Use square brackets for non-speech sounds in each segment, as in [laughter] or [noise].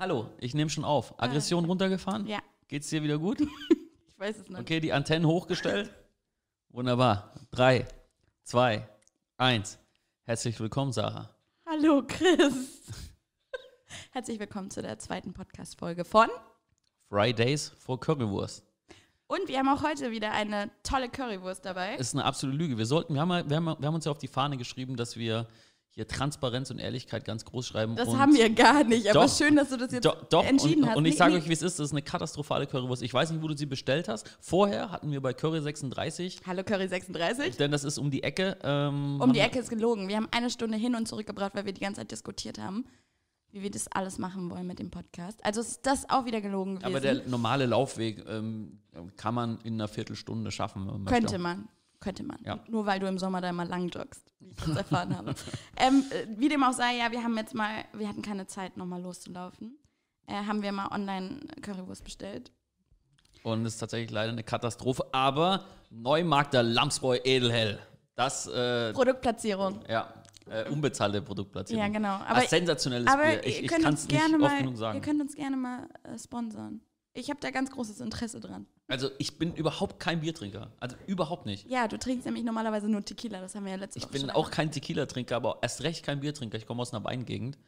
Hallo, ich nehme schon auf. Aggression runtergefahren? Ja, Geht's dir wieder gut? [laughs] ich weiß es noch. Okay, die Antennen hochgestellt? Wunderbar. Drei, zwei, eins. Herzlich willkommen, Sarah. Hallo Chris. [laughs] Herzlich willkommen zu der zweiten Podcast-Folge von. Fridays for Currywurst. Und wir haben auch heute wieder eine tolle Currywurst dabei. ist eine absolute Lüge. Wir sollten, wir haben, wir haben, wir haben uns ja auf die Fahne geschrieben, dass wir hier Transparenz und Ehrlichkeit ganz groß schreiben. Das haben wir gar nicht, aber Doch. schön, dass du das jetzt Do, doch, entschieden und, hast. und ich Nee, sage nee. euch, wie es ist, das ist eine katastrophale Currywurst. Ich weiß nicht, wo du sie bestellt hast. Vorher hatten wir bei Curry 36, Hallo Curry 36. denn das ist um die Ecke. Ähm, Um die Ecke ist gelogen. Wir haben eine Stunde hin und zurück gebraucht, weil wir die ganze Zeit diskutiert haben, wie wir das alles machen wollen mit dem Podcast. Also ist das auch wieder gelogen gewesen. Aber der normale Laufweg ähm, kann man in einer Viertelstunde schaffen. Wenn man Könnte man. Könnte man. Ja. Nur weil du im Sommer da immer lang joggst, wie ich das erfahren habe. [laughs] Ähm, äh, wie dem auch sei, ja, wir haben jetzt mal, wir hatten keine Zeit, nochmal loszulaufen. Äh, haben wir mal online Currywurst bestellt. Und es ist tatsächlich leider eine Katastrophe. Aber Neumarkter Lamsbräu Edelhell. Das, äh, Produktplatzierung. ja, äh, unbezahlte Produktplatzierung. Ja, genau. Aber Aber, sensationelles aber Bier. Ich, ihr ich kann es nicht gerne oft mal, genug ihr sagen. könnt uns gerne mal äh, sponsern. Ich habe da ganz großes Interesse dran. Also ich bin überhaupt kein Biertrinker. Also überhaupt nicht. Ja, du trinkst nämlich normalerweise nur Tequila, das haben wir ja letzte Ich Woche bin auch kein Tequila-Trinker, aber erst recht kein Biertrinker. Ich komme aus einer Weingegend.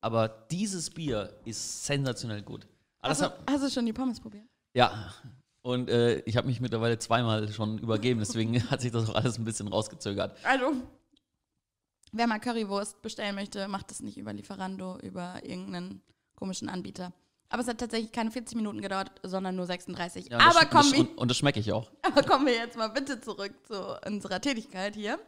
Aber dieses Bier ist sensationell gut. Alles Hast du, hast du schon die Pommes probiert? ja, und äh, ich habe mich mittlerweile zweimal schon übergeben, deswegen [laughs] hat sich das auch alles ein bisschen rausgezögert. Also, wer mal Currywurst bestellen möchte, macht das nicht über Lieferando, über irgendeinen komischen Anbieter. Aber es hat tatsächlich keine 40 Minuten gedauert, sondern nur 36. Ja, und das aber, kommen wir, und, und das schmecke ich auch. [laughs] aber kommen wir jetzt mal bitte zurück zu unserer Tätigkeit hier.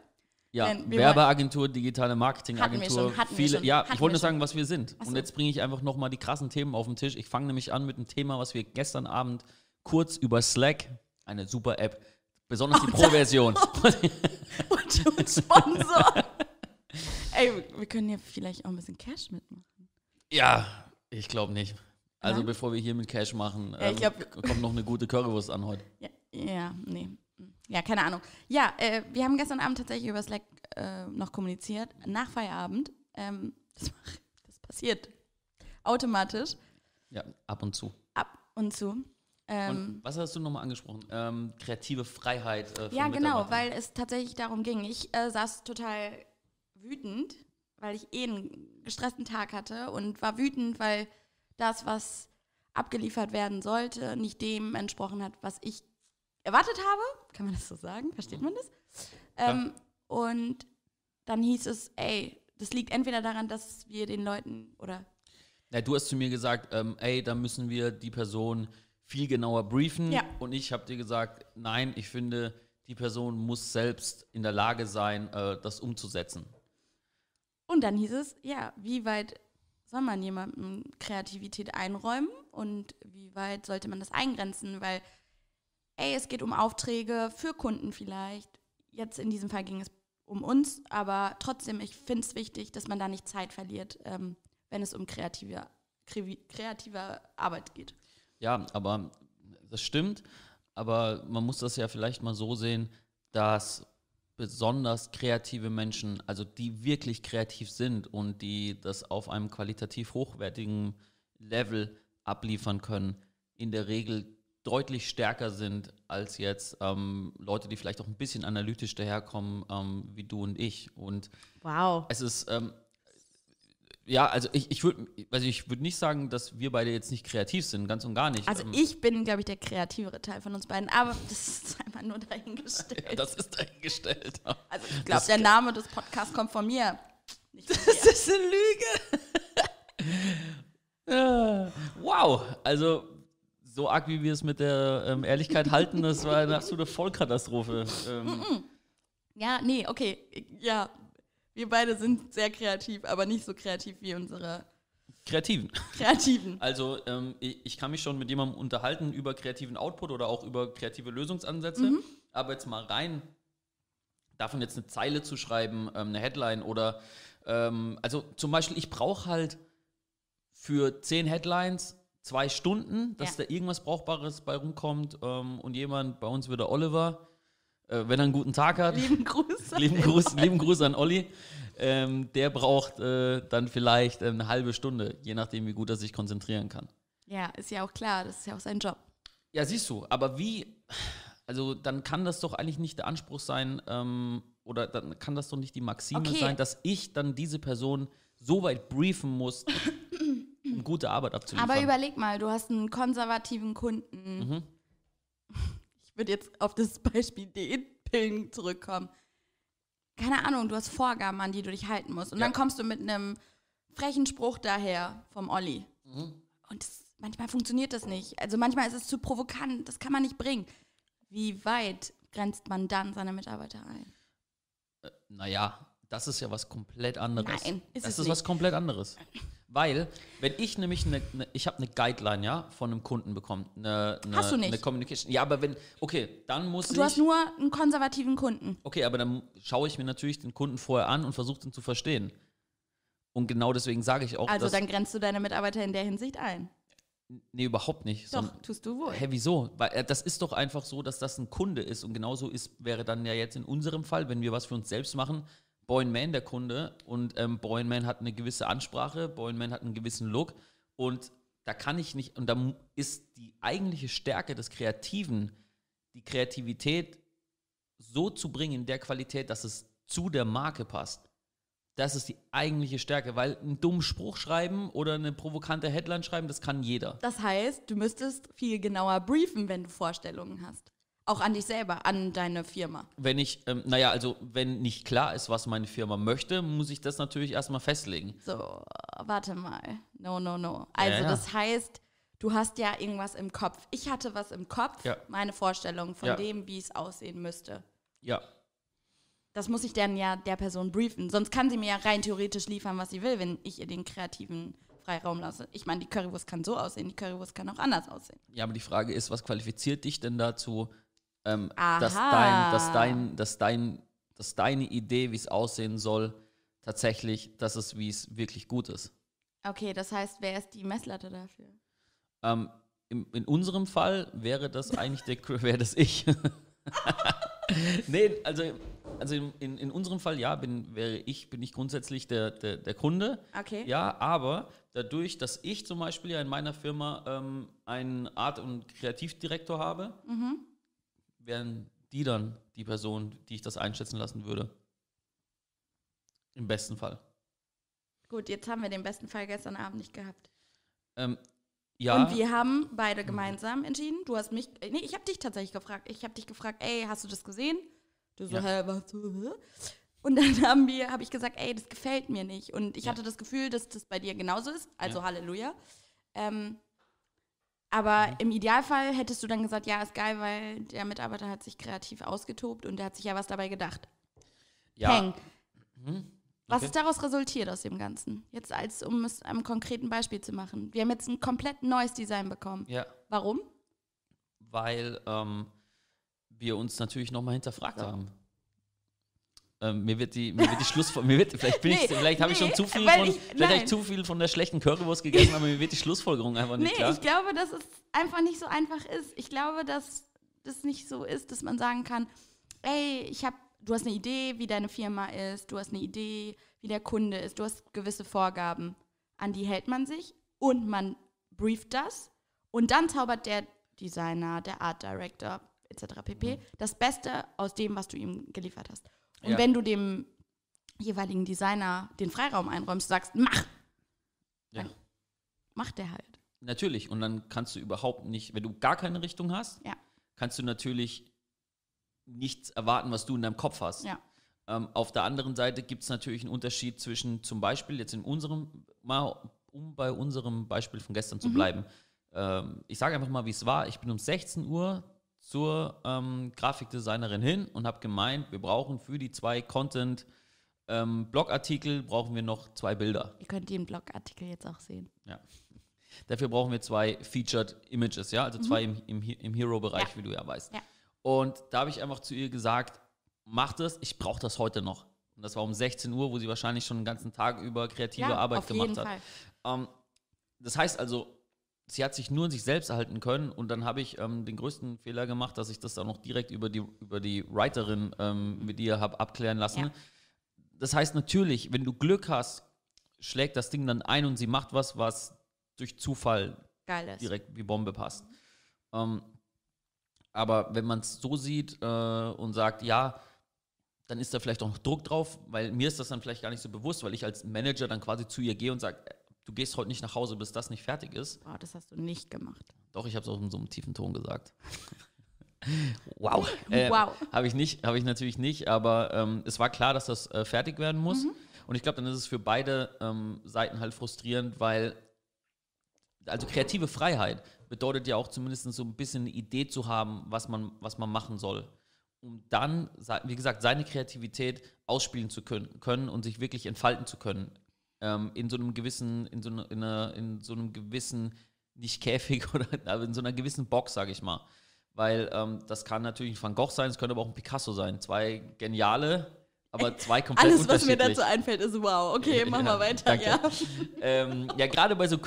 Ja, wir Werbeagentur, digitale Marketingagentur, Hatten wir schon, hatten wir viele. schon, ja, ich wollte wir nur sagen, was wir sind. Ach Und so. jetzt bringe ich einfach nochmal die krassen Themen auf den Tisch. Ich fange nämlich an mit einem Thema, was wir gestern Abend kurz über Slack, eine super App, besonders Oh, die Pro-Version. [laughs] Und uns Sponsor. Ey, wir können ja vielleicht auch ein bisschen Cash mitmachen. ja, ich glaube nicht. Also bevor wir hier mit Cash machen, Ja, ähm, glaub- kommt noch eine gute Currywurst an heute. Ja, ja nee. Ja, keine Ahnung. Ja, äh, wir haben gestern Abend tatsächlich über Slack äh, noch kommuniziert, nach Feierabend. Ähm, [laughs] das, das passiert automatisch Ja, ab und zu. ab und zu. Ähm, Und was hast du nochmal angesprochen? Ähm, kreative Freiheit. Äh, ja, genau, weil es tatsächlich darum ging. Ich äh, saß total wütend, weil ich eh einen gestressten Tag hatte und war wütend, weil das, was abgeliefert werden sollte, nicht dem entsprochen hat, was ich erwartet habe. Kann man das so sagen? Versteht man das? Ähm, und dann hieß es, ey, das liegt entweder daran, dass wir den Leuten oder Ja, du hast zu mir gesagt, ähm, ey, da müssen wir die Person viel genauer briefen. Ja. Und ich habe dir gesagt, nein, ich finde, die Person muss selbst in der Lage sein, äh, das umzusetzen. Und dann hieß es, ja, wie weit soll man jemandem Kreativität einräumen und wie weit sollte man das eingrenzen? Weil, ey, es geht um Aufträge für Kunden vielleicht. Jetzt in diesem Fall ging es um uns, aber trotzdem, ich finde es wichtig, dass man da nicht Zeit verliert, ähm, wenn es um kreative, kreative Arbeit geht. Ja, aber das stimmt. Aber man muss das ja vielleicht mal so sehen, dass besonders kreative Menschen, also die wirklich kreativ sind und die das auf einem qualitativ hochwertigen Level abliefern können, in der Regel deutlich stärker sind als jetzt ähm, Leute, die vielleicht auch ein bisschen analytisch daherkommen, ähm, wie du und ich. Und Wow. es ist, ähm, ja, also ich, ich würde also ich würd nicht sagen, dass wir beide jetzt nicht kreativ sind, ganz und gar nicht. Also Ähm, ich bin, glaube ich, der kreativere Teil von uns beiden, aber [laughs] das ist einfach nur dahingestellt. ja, das ist dahingestellt. also ich glaube, der Name des Podcasts kommt von mir. Von Das ist eine Lüge. Ja, [laughs] wow, also so arg wie wir es mit der ähm, Ehrlichkeit halten, das war eine absolute Vollkatastrophe. Ähm, Ja, nee, okay. Ja, wir beide sind sehr kreativ, aber nicht so kreativ wie unsere Kreativen. Kreativen. [laughs] Also ähm, ich, kann mich schon mit jemandem unterhalten über kreativen Output oder auch über kreative Lösungsansätze, aber jetzt mal rein, davon jetzt eine Zeile zu schreiben, ähm, eine Headline oder ähm, also zum Beispiel, ich brauche halt für zehn Headlines zwei Stunden, dass Ja. da irgendwas Brauchbares bei rumkommt ähm, und jemand, bei uns wieder Oliver, äh, wenn er einen guten Tag hat, Lieben Gruß. an lieben Gruß, Olli. lieben Gruß an Olli. Ähm, der braucht äh, dann vielleicht eine halbe Stunde, je nachdem, wie gut er sich konzentrieren kann. Ja, ist ja auch klar, das ist ja auch sein Job. Ja, siehst du, aber wie, also dann kann das doch eigentlich nicht der Anspruch sein, ähm, oder dann kann das doch nicht die Maxime Okay. sein, dass ich dann diese Person so weit briefen muss, um gute Arbeit abzuliefern. Aber überleg mal, du hast einen konservativen Kunden. Mhm. Ich würde jetzt auf das Beispiel Diätpillen zurückkommen. Keine Ahnung, du hast Vorgaben, an die du dich halten musst. Und Ja. dann kommst du mit einem frechen Spruch daher vom Olli. Mhm. Und das, manchmal funktioniert das nicht. Also manchmal ist es zu provokant, das kann man nicht bringen. Wie weit grenzt man dann seine Mitarbeiter ein? Naja, das ist ja was komplett anderes. Nein, ist das es ist was nicht. komplett anderes. Weil, wenn ich nämlich eine, eine ich habe eine Guideline, ja, von einem Kunden bekommen. Eine, eine, Hast du nicht. Eine Communication. Ja, aber wenn, okay, dann muss Du ich. hast nur einen konservativen Kunden. Okay, aber dann schaue ich mir natürlich den Kunden vorher an und versuche ihn zu verstehen. Und genau deswegen sage ich auch, Also dann grenzt du deine Mitarbeiter in der Hinsicht ein. nee, überhaupt nicht. Doch, sondern- tust du wohl. Hä, wieso? Weil äh, das ist doch einfach so, dass das ein Kunde ist und genauso ist, wäre dann ja jetzt in unserem Fall, wenn wir was für uns selbst machen, Boy Man der Kunde und ähm, Boy Man hat eine gewisse Ansprache, Boy Man hat einen gewissen Look und da kann ich nicht, und da ist die eigentliche Stärke des Kreativen, die Kreativität so zu bringen in der Qualität, dass es zu der Marke passt. Das ist die eigentliche Stärke, weil einen dummen Spruch schreiben oder eine provokante Headline schreiben, das kann jeder. Das heißt, du müsstest viel genauer briefen, wenn du Vorstellungen hast. Auch an dich selber, an deine Firma. Wenn ich, ähm, naja, also wenn nicht klar ist, was meine Firma möchte, muss ich das natürlich erstmal festlegen. So, warte mal. No, no, no. Also ja. das heißt, du hast ja irgendwas im Kopf. Ich hatte was im Kopf, Ja. meine Vorstellung von Ja. dem, wie es aussehen müsste. Ja, Das muss ich dann ja der Person briefen. Sonst kann sie mir ja rein theoretisch liefern, was sie will, wenn ich ihr den kreativen Freiraum lasse. Ich meine, die Currywurst kann so aussehen, die Currywurst kann auch anders aussehen. ja, aber die Frage ist, was qualifiziert dich denn dazu, ähm, dass, dein, dass, dein, dass, dein, dass deine Idee, wie es aussehen soll, tatsächlich das ist, wie es wirklich gut ist? Okay, das heißt, wer ist die Messlatte dafür? Ähm, im, in unserem Fall wäre das eigentlich der, [laughs] wäre das ich. [laughs] nee, also, also in, in, in unserem Fall, ja, bin, wäre ich, bin ich grundsätzlich der, der, der Kunde. Okay. Ja, aber dadurch, dass ich zum Beispiel ja in meiner Firma ähm, einen Art- und Kreativdirektor habe, Mhm. Wären die dann die Person, die ich das einschätzen lassen würde. Im besten Fall. Gut, jetzt haben wir den besten Fall gestern Abend nicht gehabt. Ähm, ja, Und wir haben beide gemeinsam entschieden. Du hast mich, äh, nee, ich habe dich tatsächlich gefragt. Ich habe dich gefragt, ey, hast du das gesehen? Du so, Ja. hä, was? Und dann [laughs] haben wir, habe ich gesagt, ey, das gefällt mir nicht. Und ich Ja. hatte das Gefühl, dass das bei dir genauso ist. Also Ja. Halleluja. Ähm, aber Mhm. im Idealfall hättest du dann gesagt, ja, ist geil, weil der Mitarbeiter hat sich kreativ ausgetobt und der hat sich ja was dabei gedacht. ja, Peng. hm, Was okay. ist daraus resultiert aus dem Ganzen? Jetzt als, um es einem konkreten Beispiel zu machen. Wir haben jetzt ein komplett neues Design bekommen. ja, Warum? weil ähm, wir uns natürlich nochmal hinterfragt haben. Ähm, mir wird die, mir wird die Schluss, mir wird, vielleicht bin ich, Nee, vielleicht habe ich schon nee, zu viel von, ich- vielleicht ich zu viel von der schlechten Currywurst gegessen, aber mir wird die Schlussfolgerung einfach nicht Nee, klar. ich glaube, dass es einfach nicht so einfach ist. Ich glaube, dass das nicht so ist, dass man sagen kann, ey, ich habe, du hast eine Idee, wie deine Firma ist, du hast eine Idee, wie der Kunde ist, du hast gewisse Vorgaben, an die hält man sich und man brieft das und dann zaubert der Designer, der Art Director etc. pp. das Beste aus dem, was du ihm geliefert hast. Und Ja. wenn du dem jeweiligen Designer den Freiraum einräumst, sagst, mach, Ja. dann macht der halt. Natürlich. Und dann kannst du überhaupt nicht, wenn du gar keine Richtung hast, Ja. kannst du natürlich nichts erwarten, was du in deinem Kopf hast. Ja. Ähm, auf der anderen Seite gibt es natürlich einen Unterschied zwischen zum Beispiel jetzt in unserem, mal um bei unserem Beispiel von gestern Mhm. zu bleiben. Ähm, ich sage einfach mal, wie es war. Ich bin um 16 Uhr zur ähm, Grafikdesignerin hin und habe gemeint, wir brauchen für die zwei Content ähm, Blogartikel brauchen wir noch zwei Bilder. Ihr könnt den Blogartikel jetzt auch sehen. Ja. Dafür brauchen wir zwei Featured Images, ja, also zwei im, im, im Hero-Bereich, Mhm. Ja. wie du ja weißt. Ja. Und da habe ich einfach zu ihr gesagt, mach das, ich brauche das heute noch. Und das war um 16 Uhr, wo sie wahrscheinlich schon den ganzen Tag über kreative Arbeit auf gemacht jeden hat. Fall. Ähm, das heißt also, sie hat sich nur in sich selbst erhalten können und dann habe ich ähm, den größten Fehler gemacht, dass ich das dann noch direkt über die, über die Writerin ähm, mit ihr habe abklären lassen. Ja. Das heißt natürlich, wenn du Glück hast, schlägt das Ding dann ein und sie macht was, was durch Zufall direkt wie Bombe passt. Ähm, aber wenn man es so sieht äh, und sagt, ja, dann ist da vielleicht auch noch Druck drauf, weil mir ist das dann vielleicht gar nicht so bewusst, weil ich als Manager dann quasi zu ihr gehe und sage, du gehst heute nicht nach Hause, bis das nicht fertig ist. Wow, das hast du nicht gemacht. Doch, ich habe es auch in so einem tiefen Ton gesagt. [laughs] wow. Äh, [laughs] Wow. Habe ich nicht, habe ich natürlich nicht, aber ähm, es war klar, dass das äh, fertig werden muss. Und ich glaube, dann ist es für beide ähm, Seiten halt frustrierend, weil also kreative Freiheit bedeutet ja auch zumindest so ein bisschen eine Idee zu haben, was man, was man machen soll. Um dann, wie gesagt, seine Kreativität ausspielen zu können, können und sich wirklich entfalten zu können. Ähm, in so einem gewissen, in so, einer, in, einer, in so einem gewissen, nicht Käfig [laughs] oder aber in so einer gewissen Box, sage ich mal. Weil ähm, das kann natürlich ein Van Gogh sein, es könnte aber auch ein Picasso sein. Zwei geniale, aber zwei komplett Alles, was mir dazu einfällt, ist wow. Okay, mach [laughs] Ja, mal weiter. danke. Ja. [laughs] ähm, ja, gerade bei so,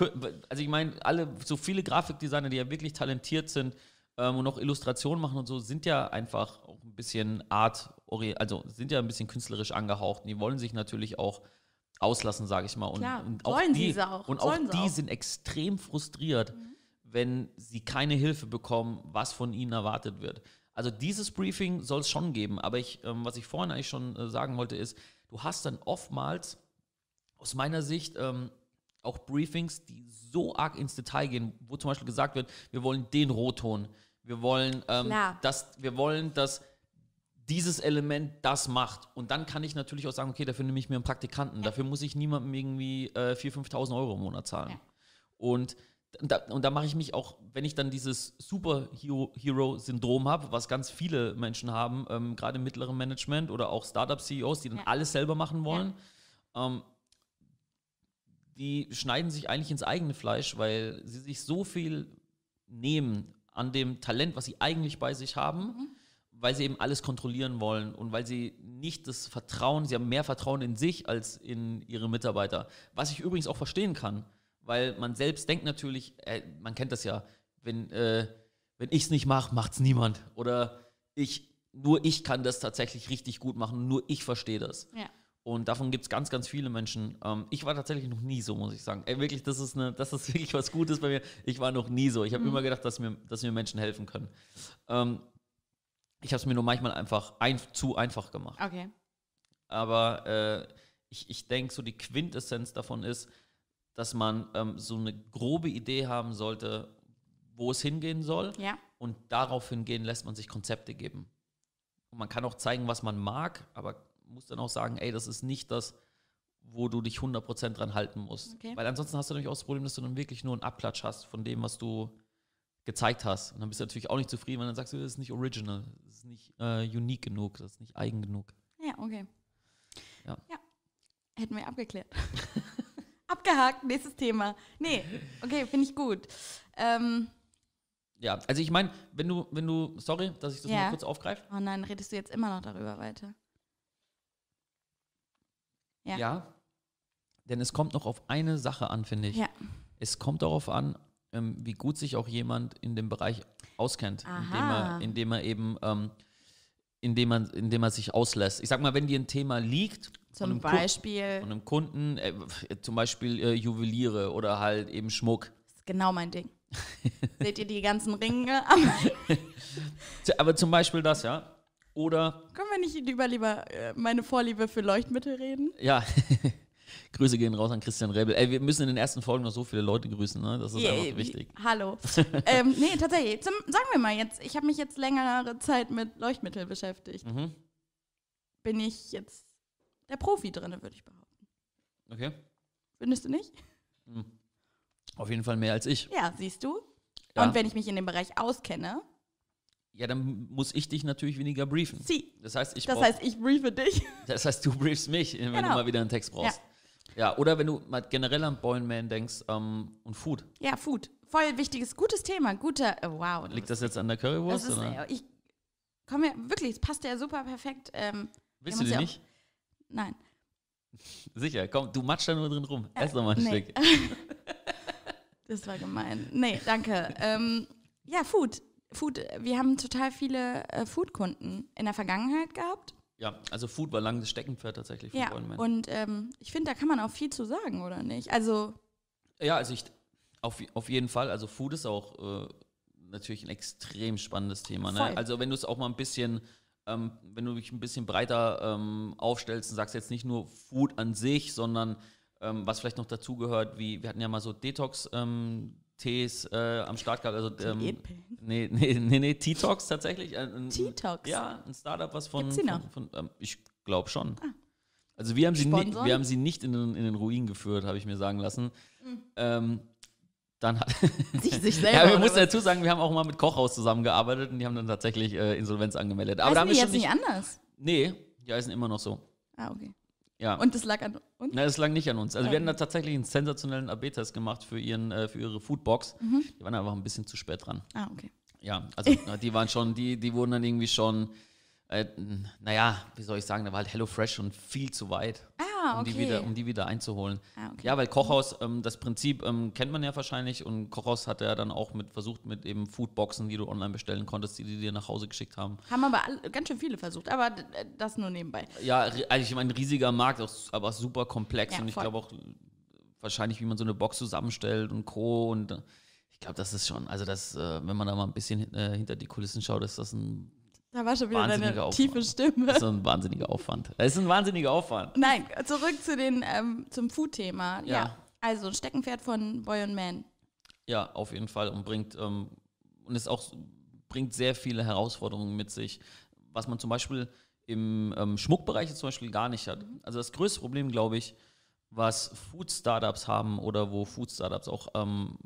also ich meine, alle, so viele Grafikdesigner, die ja wirklich talentiert sind ähm, und auch Illustrationen machen und so, sind ja einfach auch ein bisschen Art, also sind ja ein bisschen künstlerisch angehaucht. Und die wollen sich natürlich auch auslassen, sage ich mal. Und, Klar, und auch die, auch, Und auch die auch. sind extrem frustriert, wenn sie keine Hilfe bekommen, was von ihnen erwartet wird. Also dieses Briefing soll es schon geben, aber ich, ähm, was ich vorhin eigentlich schon äh, sagen wollte, ist, du hast dann oftmals aus meiner Sicht ähm, auch Briefings, die so arg ins Detail gehen, wo zum Beispiel gesagt wird, wir wollen den Rotton, wir wollen, ähm, dass, wir wollen, dass dieses Element das macht. Und dann kann ich natürlich auch sagen, okay, dafür nehme ich mir einen Praktikanten. Dafür muss ich niemandem irgendwie äh, 4.000, 5.000 Euro im Monat zahlen. Ja. Und da, und da mache ich mich auch, wenn ich dann dieses Superhero-Syndrom habe, was ganz viele Menschen haben, ähm, gerade im mittleren Management oder auch Startup-CEOs, die dann Ja. alles selber machen wollen, ähm, die schneiden sich eigentlich ins eigene Fleisch, weil sie sich so viel nehmen an dem Talent, was sie eigentlich bei sich haben, weil sie eben alles kontrollieren wollen und weil sie nicht das Vertrauen, sie haben mehr Vertrauen in sich als in ihre Mitarbeiter. Was ich übrigens auch verstehen kann, weil man selbst denkt natürlich, äh, man kennt das ja, wenn, äh, wenn ich es nicht mache, macht es niemand. Oder ich, nur ich kann das tatsächlich richtig gut machen, nur ich verstehe das. Ja. Und davon gibt es ganz, ganz viele Menschen. Ähm, ich war tatsächlich noch nie so, muss ich sagen. Ey, wirklich, das ist, eine, das ist [laughs] wirklich was Gutes bei mir. Ich war noch nie so. Ich habe immer gedacht, dass mir, dass mir Menschen helfen können. Ähm, ich habe es mir nur manchmal einfach ein, zu einfach gemacht. Okay. Aber äh, ich, ich denke, so die Quintessenz davon ist, dass man ähm, so eine grobe Idee haben sollte, wo es hingehen soll. Ja. Und darauf hingehen lässt man sich Konzepte geben. Und man kann auch zeigen, was man mag, aber muss dann auch sagen, ey, das ist nicht das, wo du dich 100% dran halten musst. Okay. Weil ansonsten hast du natürlich auch das Problem, dass du dann wirklich nur einen Abklatsch hast von dem, was du gezeigt hast. Und dann bist du natürlich auch nicht zufrieden, weil dann sagst du, das ist nicht original, ist nicht äh, unique genug, das ist nicht eigen genug. Ja, okay. Ja. Hätten wir abgeklärt. [laughs] Abgehakt, nächstes Thema. Nee, okay, finde ich gut. Ähm, Ja, also ich meine, wenn du, wenn du, sorry, dass ich das Ja. mal kurz aufgreife. oh nein, redest du jetzt immer noch darüber weiter? Ja. Ja. Denn es kommt noch auf eine Sache an, finde ich. Ja. Es kommt darauf an, ähm, wie gut sich auch jemand in dem Bereich auskennt, indem er, indem er eben, ähm, indem man, indem er sich auslässt. Ich sag mal, wenn dir ein Thema liegt, von Zum einem, Ku- Beispiel, von einem Kunden, äh, zum Beispiel äh, Juweliere oder halt eben Schmuck. das ist genau mein Ding. [laughs] Seht ihr die ganzen Ringe? Aber zum Beispiel das, ja. Oder, Können wir nicht lieber, lieber äh, meine Vorliebe für Leuchtmittel reden? ja, Grüße gehen raus an Christian Rebel. Ey, wir müssen in den ersten Folgen noch so viele Leute grüßen, ne? Das ist Yeah, einfach wichtig. Hallo. [laughs] ähm, nee, tatsächlich. Zum, sagen wir mal jetzt, ich habe mich jetzt längere Zeit mit Leuchtmittel beschäftigt. Mhm. Bin ich jetzt der Profi drin, würde ich behaupten. Okay. Findest du nicht? Auf jeden Fall mehr als ich. Ja, siehst du? Ja. Und wenn ich mich in dem Bereich auskenne, Ja, dann muss ich dich natürlich weniger briefen. sie. Das heißt, ich Das heißt, ich briefe dich. das heißt, du briefst mich, wenn du Genau. mal wieder einen Text brauchst. Ja. Oder wenn du mal generell an Boilman denkst ähm, und Food. Ja, Food. Voll wichtiges, gutes Thema. Guter, äh, wow. Liegt das jetzt an der das Currywurst? ist, oder? äh, ich komme ja, wirklich, es passt ja super perfekt. Ähm, Willst du die uns nicht? nein. [laughs] Sicher, komm, du matsch da nur drin rum. Ess doch mal ein nee. Stück. [laughs] Das war gemein. Nee, danke. ähm, ja, Food. Food. Wir haben total viele äh, Food-Kunden in der Vergangenheit gehabt. Ja, also Food war lange das Steckenpferd tatsächlich von Ja, Boilman. und ähm, ich finde, da kann man auch viel zu sagen, oder nicht? Also, Ja, also ich auf, auf jeden Fall. Also Food ist auch äh, natürlich ein extrem spannendes Thema. Ne? Also wenn du es auch mal ein bisschen, ähm, wenn du dich ein bisschen breiter ähm, aufstellst und sagst jetzt nicht nur Food an sich, sondern ähm, was vielleicht noch dazugehört, wie wir hatten ja mal so Detox. Ähm, Tees äh, am Start gehabt, also ähm, nee, nee, nee, nee, T-Tox tatsächlich. Ein, ein, T-Tox? Ja, ein Startup, was von, Gibt's die noch? von, von ähm, ich glaube schon. Also wir haben, sie ni- Sponsoren? wir haben sie nicht in den, in den Ruin geführt, habe ich mir sagen lassen. Ähm, dann hat [laughs] sich, sich [laughs] selber. ja, wir was? dazu sagen, wir haben auch mal mit Kochhaus zusammengearbeitet und die haben dann tatsächlich äh, Insolvenz angemeldet. Aber Heißen da haben die wir jetzt nicht nicht. anders? Nee, die heißen immer noch so. Ah, okay. Ja. Und das lag an uns? Na, das lag nicht an uns. Also wir Okay. hatten da tatsächlich einen sensationellen AB-Test gemacht für, ihren, äh, für ihre Foodbox. Mhm. Die waren einfach ein bisschen zu spät dran. Ah, okay. Ja, also die waren schon, die, die wurden dann irgendwie schon, äh, naja, wie soll ich sagen, da war halt HelloFresh schon viel zu weit, Ah, um, okay. die wieder, um die wieder einzuholen. ah, okay. Ja, weil Kochhaus, ähm, das Prinzip ähm, kennt man ja wahrscheinlich und Kochhaus hat ja dann auch mit versucht mit eben Foodboxen, die du online bestellen konntest, die die dir nach Hause geschickt haben. Haben aber alle, ganz schön viele versucht, aber das nur nebenbei. Ja, ri- ich meine, ein riesiger Markt, aber super komplex Ja, und ich glaube auch äh, wahrscheinlich, wie man so eine Box zusammenstellt und Co. Und äh, ich glaube, das ist schon, also das, wenn man da mal ein bisschen hinter die Kulissen schaut, ist das ein, Da war schon wieder deine Aufwand. tiefe Stimme. das ist ein wahnsinniger Aufwand. Das ist ein wahnsinniger Aufwand. Nein, zurück zu den, ähm, zum Food-Thema. Ja. Ja. Also ein Steckenpferd von Boy und Man. Ja, auf jeden Fall und bringt ähm, und es auch bringt sehr viele Herausforderungen mit sich, was man zum Beispiel im ähm, Schmuckbereich zum Beispiel gar nicht hat. Also das größte Problem, glaube ich, was Food-Startups haben oder wo Food-Startups auch ähm,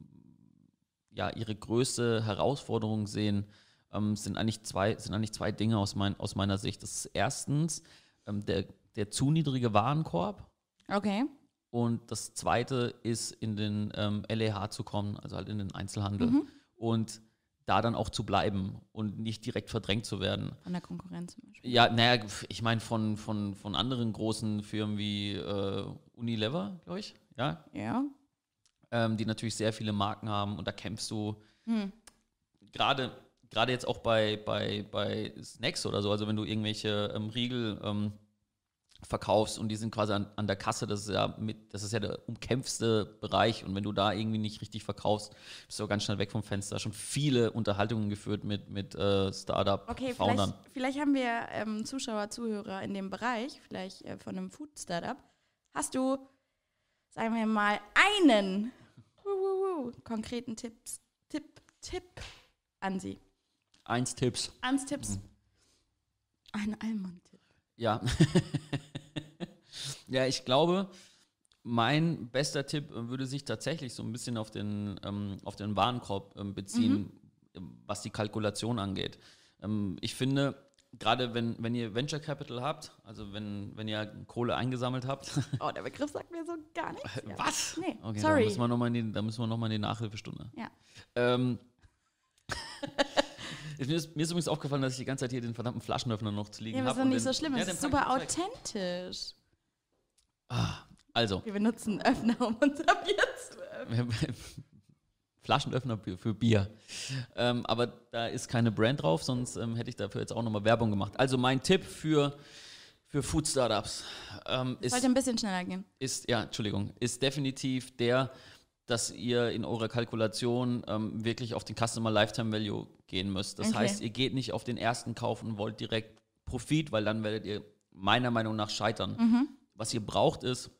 ja, ihre größte Herausforderung sehen, ähm, sind, eigentlich zwei, sind eigentlich zwei Dinge aus, mein, aus meiner Sicht. Das ist erstens ähm, der, der zu niedrige Warenkorb Okay. und das zweite ist, in den ähm, LEH zu kommen, also halt in den Einzelhandel. Mhm. Und da dann auch zu bleiben und nicht direkt verdrängt zu werden. Von der Konkurrenz zum Beispiel. Ja, naja, ich meine von, von, von anderen großen Firmen wie äh, Unilever, glaube ich, ja, Ja. ähm, die natürlich sehr viele Marken haben und da kämpfst du Hm. gerade gerade jetzt auch bei, bei, bei Snacks oder so, also wenn du irgendwelche ähm, Riegel ähm, verkaufst und die sind quasi an, an der Kasse, das ist ja mit, das ist ja der umkämpfste Bereich und wenn du da irgendwie nicht richtig verkaufst, bist du auch ganz schnell weg vom Fenster. Schon viele Unterhaltungen geführt mit, mit äh, Okay, Startup-Foundern. vielleicht, vielleicht haben wir ähm, Zuschauer, Zuhörer in dem Bereich, vielleicht äh, von einem Food-Startup. Hast du, sagen wir mal, einen wuhuhu, konkreten Tipps, Tipp, Tipp an sie? Eins Tipps. Ans Tipps. Mhm. Ein Almond-Tipp. Ja. [laughs] ja, ich glaube, mein bester Tipp äh, würde sich tatsächlich so ein bisschen auf den, ähm, auf den Warenkorb ähm, beziehen, ähm, was die Kalkulation angeht. Ähm, ich finde, gerade wenn, wenn ihr Venture Capital habt, also wenn, wenn ihr Kohle eingesammelt habt, [laughs] Oh, der Begriff sagt mir so gar nichts. Ja. was? Nee, Okay, sorry. Da müssen wir nochmal in, die- da müssen wir noch mal in die Nachhilfestunde. Ja. Ähm, mir, ist, mir ist übrigens aufgefallen, dass ich die ganze Zeit hier den verdammten Flaschenöffner noch zu liegen Ja, aber habe. ist doch nicht so schlimm. Ja, Es ist super authentisch. Ah, also, Wir benutzen Öffner, um unser Bier zu öffnen. [laughs] Flaschenöffner für, für Bier. Ähm, aber da ist keine Brand drauf, sonst ähm, hätte ich dafür jetzt auch nochmal Werbung gemacht. Also mein Tipp für, für Food Startups ähm, ist, Sollte ein bisschen schneller gehen. ist, ja, Entschuldigung, ist definitiv der, dass ihr in eurer Kalkulation ähm, wirklich auf den Customer Lifetime Value gehen müsst. Das Okay. heißt, ihr geht nicht auf den ersten Kauf und wollt direkt Profit, weil dann werdet ihr meiner Meinung nach scheitern. Mhm. Was ihr braucht, ist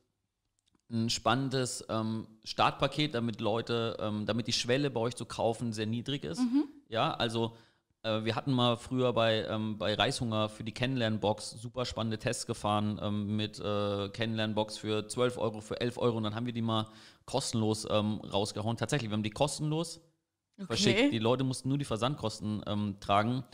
ein spannendes ähm, Startpaket, damit Leute, ähm, damit die Schwelle bei euch zu kaufen sehr niedrig ist. Mhm. Ja, also äh, wir hatten mal früher bei, ähm, bei Reishunger für die Kennenlernbox super spannende Tests gefahren ähm, mit äh, Kennenlernbox für 12 Euro, für 11 Euro und dann haben wir die mal kostenlos ähm, rausgehauen. Tatsächlich, wir haben die kostenlos verschickt. Die Leute mussten nur die Versandkosten ähm, tragen.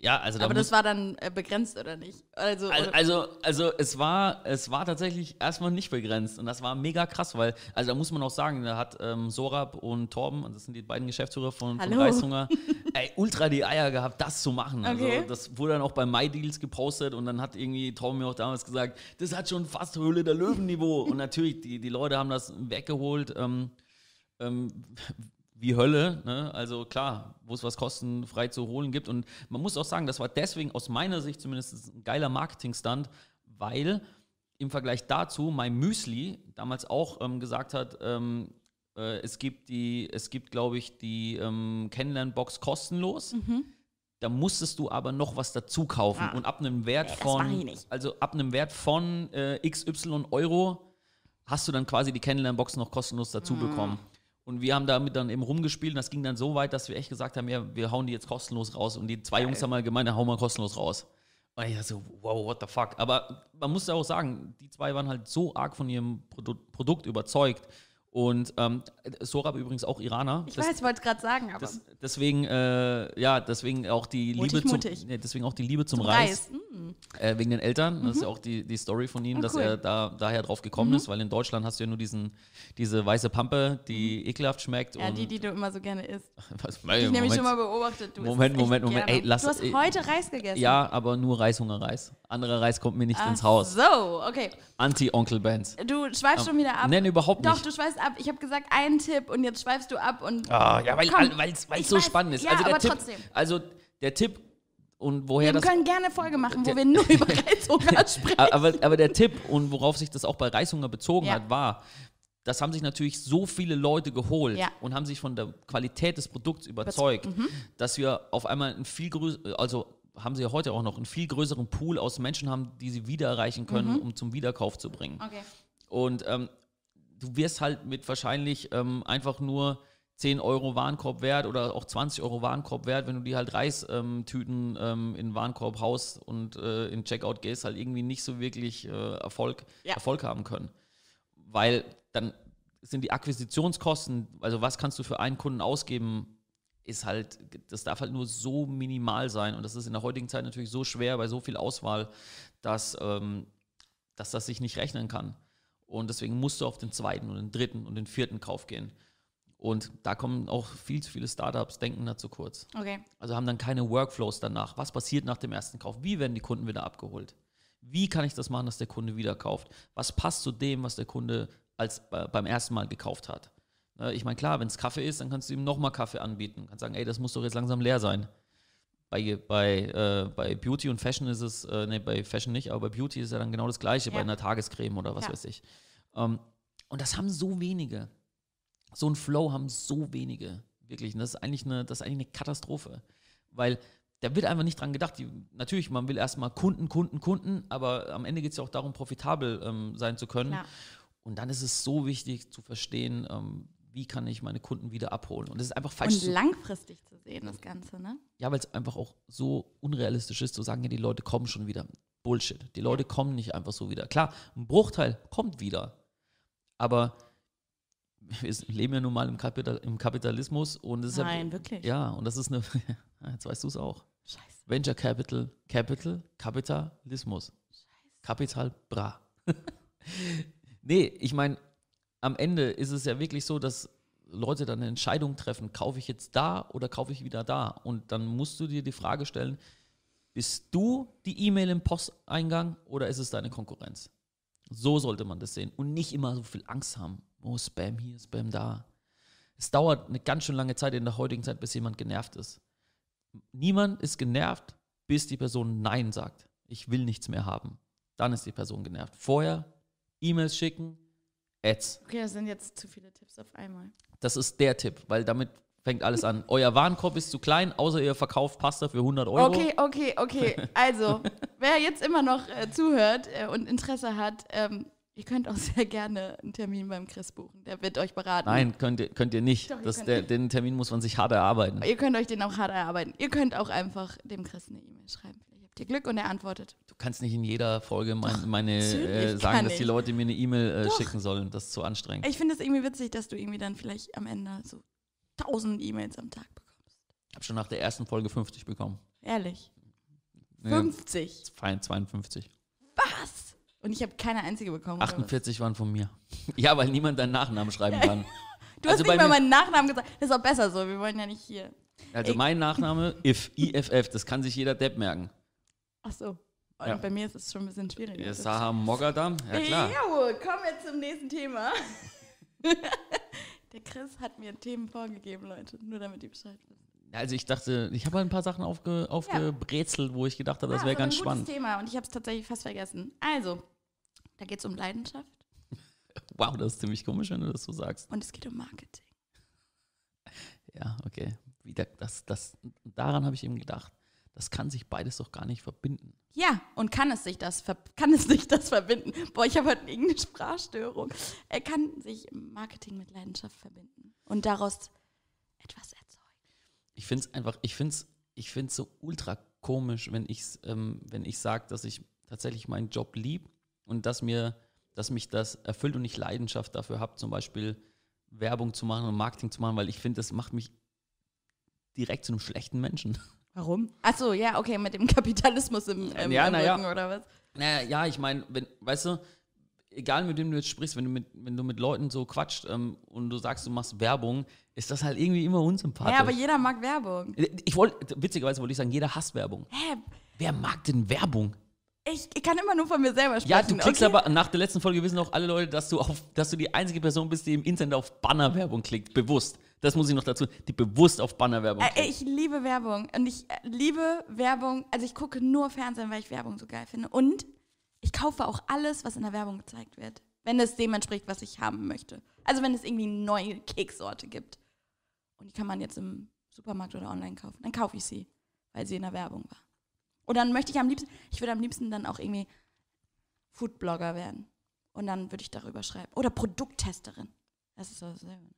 Ja, also da Aber das war dann äh, begrenzt oder nicht? Also, also, also, also es war, es war tatsächlich erstmal nicht begrenzt und das war mega krass, weil, also da muss man auch sagen, da hat ähm, Sorab und Torben, und das sind die beiden Geschäftsführer von, von Hallo. Reishunger, [laughs] ey, ultra die Eier gehabt, das zu machen. Also Okay. das wurde dann auch bei MyDeals gepostet und dann hat irgendwie Torben mir auch damals gesagt, das hat schon fast Höhle der Löwen-Niveau und natürlich, die, die Leute haben das weggeholt. Ähm, ähm, wie Hölle. Ne? Also klar, wo es was kostenfrei zu holen gibt. Und man muss auch sagen, das war deswegen aus meiner Sicht zumindest ein geiler Marketingstand, weil im Vergleich dazu mein Müsli damals auch ähm, gesagt hat, ähm, äh, es gibt die, es gibt, glaube ich, die ähm, Kennenlernbox kostenlos. Mhm. Da musstest du aber noch was dazu kaufen. Ah. Und ab einem Wert von, also ab einem Wert von äh, XY Euro hast du dann quasi die Kennenlernbox noch kostenlos dazu Mhm. bekommen. Und wir haben damit dann eben rumgespielt und das ging dann so weit, dass wir echt gesagt haben, ja, wir hauen die jetzt kostenlos raus. Und die zwei Jungs haben mal gemeint, ja, hauen wir kostenlos raus. Und ich dachte so, wow, what the fuck. Aber man muss ja auch sagen, die zwei waren halt so arg von ihrem Produ Produkt überzeugt. Und ähm, Sorab übrigens auch Iraner. Ich Das- weiß, ich wollte es gerade sagen, aber das, deswegen, äh, ja, deswegen auch die Mutig, Liebe zum, mutig. nee, deswegen auch die Liebe zum, zum Reis, Reis. Mm. Äh, wegen den Eltern. Das ist ja auch die, die Story von ihm, Oh, dass cool. Mhm. er da daher drauf gekommen ist, weil in Deutschland hast du ja nur diesen, diese weiße Pampe, die ekelhaft schmeckt. Mhm. Ja, die, die du immer so gerne isst. [laughs] was, Ich nämlich schon mal beobachtet. Du Moment, Moment, Moment. Ey, lass- du hast ey. heute Reis gegessen. Ja, aber nur Reishungerreis. Anderer Reis kommt mir nicht Ach ins Haus. So, okay. Anti-Onkel-Bands. Du schweifst schon wieder ab. Nein, überhaupt Doch, nicht. du schweifst ab. Ich habe gesagt, einen Tipp und jetzt schweifst du ab und Ah, ja, weil es so weiß, spannend ist. ja, also der aber Tipp, trotzdem. Also der Tipp und woher wir das können gerne eine Folge machen, wo wir nur [laughs] über Reishunger sprechen. aber, aber der Tipp und worauf sich das auch bei Reishunger bezogen Ja. hat, war, das haben sich natürlich so viele Leute geholt Ja. und haben sich von der Qualität des Produkts überzeugt, Mhm. dass wir auf einmal ein viel größer, also haben sie ja heute auch noch einen viel größeren Pool aus Menschen haben, die sie wieder erreichen können, Mhm. um zum Wiederkauf zu bringen. Okay. Und ähm, du wirst halt mit wahrscheinlich ähm, einfach nur 10 Euro Warenkorb wert oder auch 20 Euro Warenkorb wert, wenn du die halt Reistüten ähm, ähm, in den Warenkorb haust und äh, in Checkout gehst, halt irgendwie nicht so wirklich äh, Erfolg, Ja. Erfolg haben können. Weil dann sind die Akquisitionskosten, also was kannst du für einen Kunden ausgeben, ist halt, das darf halt nur so minimal sein. Und das ist in der heutigen Zeit natürlich so schwer bei so viel Auswahl, dass, ähm, dass das sich nicht rechnen kann. Und deswegen musst du auf den zweiten und den dritten und den vierten Kauf gehen. Und da kommen auch viel zu viele Startups, denken da zu kurz. Okay. Also haben dann keine Workflows danach. Was passiert nach dem ersten Kauf? Wie werden die Kunden wieder abgeholt? Wie kann ich das machen, dass der Kunde wieder kauft? Was passt zu dem, was der Kunde als bei- beim ersten Mal gekauft hat? Ne, Ich meine, klar, wenn es Kaffee ist, dann kannst du ihm nochmal Kaffee anbieten. Kannst sagen, ey, das muss doch jetzt langsam leer sein. Bei, bei, äh, bei Beauty und Fashion ist es, äh, nee, bei Fashion nicht, aber bei Beauty ist es ja dann genau das Gleiche, bei Ja. einer Tagescreme oder was Ja. weiß ich. Ähm, und das haben so wenige. So ein Flow haben so wenige. Wirklich. Und das ist eigentlich eine, das ist eigentlich eine Katastrophe. Weil da wird einfach nicht dran gedacht. Die, natürlich, man will erstmal Kunden, Kunden, Kunden, aber am Ende geht es ja auch darum, profitabel ähm, sein zu können. Klar. Und dann ist es so wichtig zu verstehen, ähm, wie kann ich meine Kunden wieder abholen. Und das ist einfach falsch. Und langfristig zu sehen, das Ganze, ne? ja, weil es einfach auch so unrealistisch ist, zu sagen, ja, die Leute kommen schon wieder. Bullshit. Die Leute kommen nicht einfach so wieder. Klar, ein Bruchteil kommt wieder. Aber wir leben ja nun mal im, Kapital, im Kapitalismus und es ist Nein, ja, wirklich. Ja, und das ist eine, [laughs] jetzt weißt du es auch. Scheiße. Venture Capital, Capital, Kapitalismus. Kapital, bra. [laughs] nee, ich meine, am Ende ist es ja wirklich so, dass Leute dann eine Entscheidung treffen, kaufe ich jetzt da oder kaufe ich wieder da? Und dann musst du dir die Frage stellen, bist du die E-Mail im Posteingang oder ist es deine Konkurrenz? So sollte man das sehen und nicht immer so viel Angst haben. Oh, Spam hier, Spam da. Es dauert eine ganz schön lange Zeit in der heutigen Zeit, bis jemand genervt ist. Niemand ist genervt, bis die Person Nein sagt. Ich will nichts mehr haben. Dann ist die Person genervt. Vorher E-Mails schicken, Ads. Okay, das sind jetzt zu viele Tipps auf einmal. Das ist der Tipp, weil damit fängt alles an. Euer Warenkorb ist zu klein, außer ihr verkauft Pasta für 100 Euro. Okay, okay, okay. Also, [laughs] wer jetzt immer noch äh, zuhört äh, und Interesse hat, ähm, ihr könnt auch sehr gerne einen Termin beim Chris buchen. Der wird euch beraten. Nein, könnt ihr, könnt ihr nicht. Doch, ihr das, könnt- der, den Termin muss man sich hart erarbeiten. Ihr könnt euch den auch hart erarbeiten. Ihr könnt auch einfach dem Chris eine E-Mail schreiben. Ihr Glück und er antwortet. Du kannst nicht in jeder Folge mein, meine äh, sagen, dass die. Leute mir eine E-Mail äh, schicken sollen. Das ist zu anstrengend. Ich finde es irgendwie witzig, dass du irgendwie dann vielleicht am Ende so tausend E-Mails am Tag bekommst. Ich habe schon nach der ersten Folge 50 bekommen. Ehrlich. Nee, 50. fein, 52. Was? Und ich habe keine einzige bekommen. oder was? 48 waren von mir. [laughs] Ja, weil niemand deinen Nachnamen schreiben kann. [laughs] Du Also hast nicht mal meinen Nachnamen gesagt. Das ist auch besser so. Wir wollen ja nicht hier. Also mein Nachname, if, IFF, das kann sich jeder Depp merken. Ach so. Und Ja. bei mir ist es schon ein bisschen schwieriger. Der Saha Mogadam, ja klar. Jo, kommen wir zum nächsten Thema. [laughs] Der Chris hat mir Themen vorgegeben, Leute. Nur damit ihr Bescheid wisst. Also ich dachte, ich habe halt ein paar Sachen aufge, aufgebrezelt, wo ich gedacht habe, das wäre ganz ein spannend. gutes Thema und ich habe es tatsächlich fast vergessen. Also, da geht es um Leidenschaft [laughs] Wow, das ist ziemlich komisch, wenn du das so sagst. und es geht um Marketing. Ja, okay. Wieder, das, das, daran habe ich eben gedacht. Das kann sich beides doch gar nicht verbinden. Ja, und kann es sich das, kann es sich das verbinden? Boah, ich habe heute irgendeine Sprachstörung. Er kann sich Marketing mit Leidenschaft verbinden und daraus etwas erzeugen. Ich finde es einfach, ich finde es ich find's so ultra komisch, wenn, ich's, ähm, wenn ich sage, dass ich tatsächlich meinen Job lieb und dass mir, dass mich das erfüllt und ich Leidenschaft dafür habe, zum Beispiel Werbung zu machen und Marketing zu machen, weil ich finde, das macht mich direkt zu einem schlechten Menschen. Warum? Achso, ja, okay, mit dem [laughs] Kapitalismus im, ähm, Ja, im na ja. Rücken oder was? Naja, ja, ich meine, wenn, weißt du, egal mit wem du jetzt sprichst, wenn du mit, wenn du mit Leuten so quatscht ähm, und du sagst, du machst Werbung, ist das halt irgendwie immer unsympathisch. Ja, aber jeder mag Werbung. ich wollte, witzigerweise wollte ich sagen, jeder hasst Werbung. Hä? Wer mag denn Werbung? Ich, ich kann immer nur von mir selber sprechen. Ja, du klickst okay? aber, nach der letzten Folge wissen auch alle Leute, dass du, auf, dass du die einzige Person bist, die im Internet auf Bannerwerbung klickt. Bewusst. Das muss ich noch dazu, die bewusst auf Bannerwerbung Äh, ich liebe Werbung und ich äh, liebe Werbung. Also ich gucke nur Fernsehen, weil ich Werbung so geil finde. Und ich kaufe auch alles, was in der Werbung gezeigt wird, wenn es dem entspricht, was ich haben möchte. Also wenn es irgendwie eine neue Keksorte gibt und die kann man jetzt im Supermarkt oder online kaufen, dann kaufe ich sie, weil sie in der Werbung war. Und dann möchte ich am liebsten, ich würde am liebsten dann auch irgendwie Foodblogger werden. Und dann würde ich darüber schreiben. Oder Produkttesterin. Das ist dasselbe.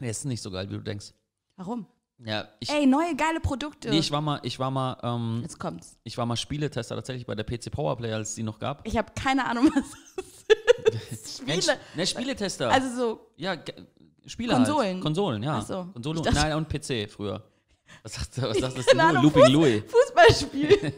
Nee, ist nicht so geil, wie du denkst. Warum? Ja, ich, Ey, neue geile Produkte. nee, ich war mal, ich war mal, ähm, Jetzt kommt's. ich war mal Spieletester tatsächlich bei der PC Powerplay, als es die noch gab. Ich habe keine Ahnung, was das ist. Nein, [laughs] Spiele. Ne, Spieletester. Also so, ja, ge- Spiele Konsolen. Halt. Konsolen, ja. Ach so. Konsole Ich und, dachte- nein, und PC früher. Was sagst du, was sagst du Keine? Ahnung, Looping Fuß- Louis. Fußballspiel.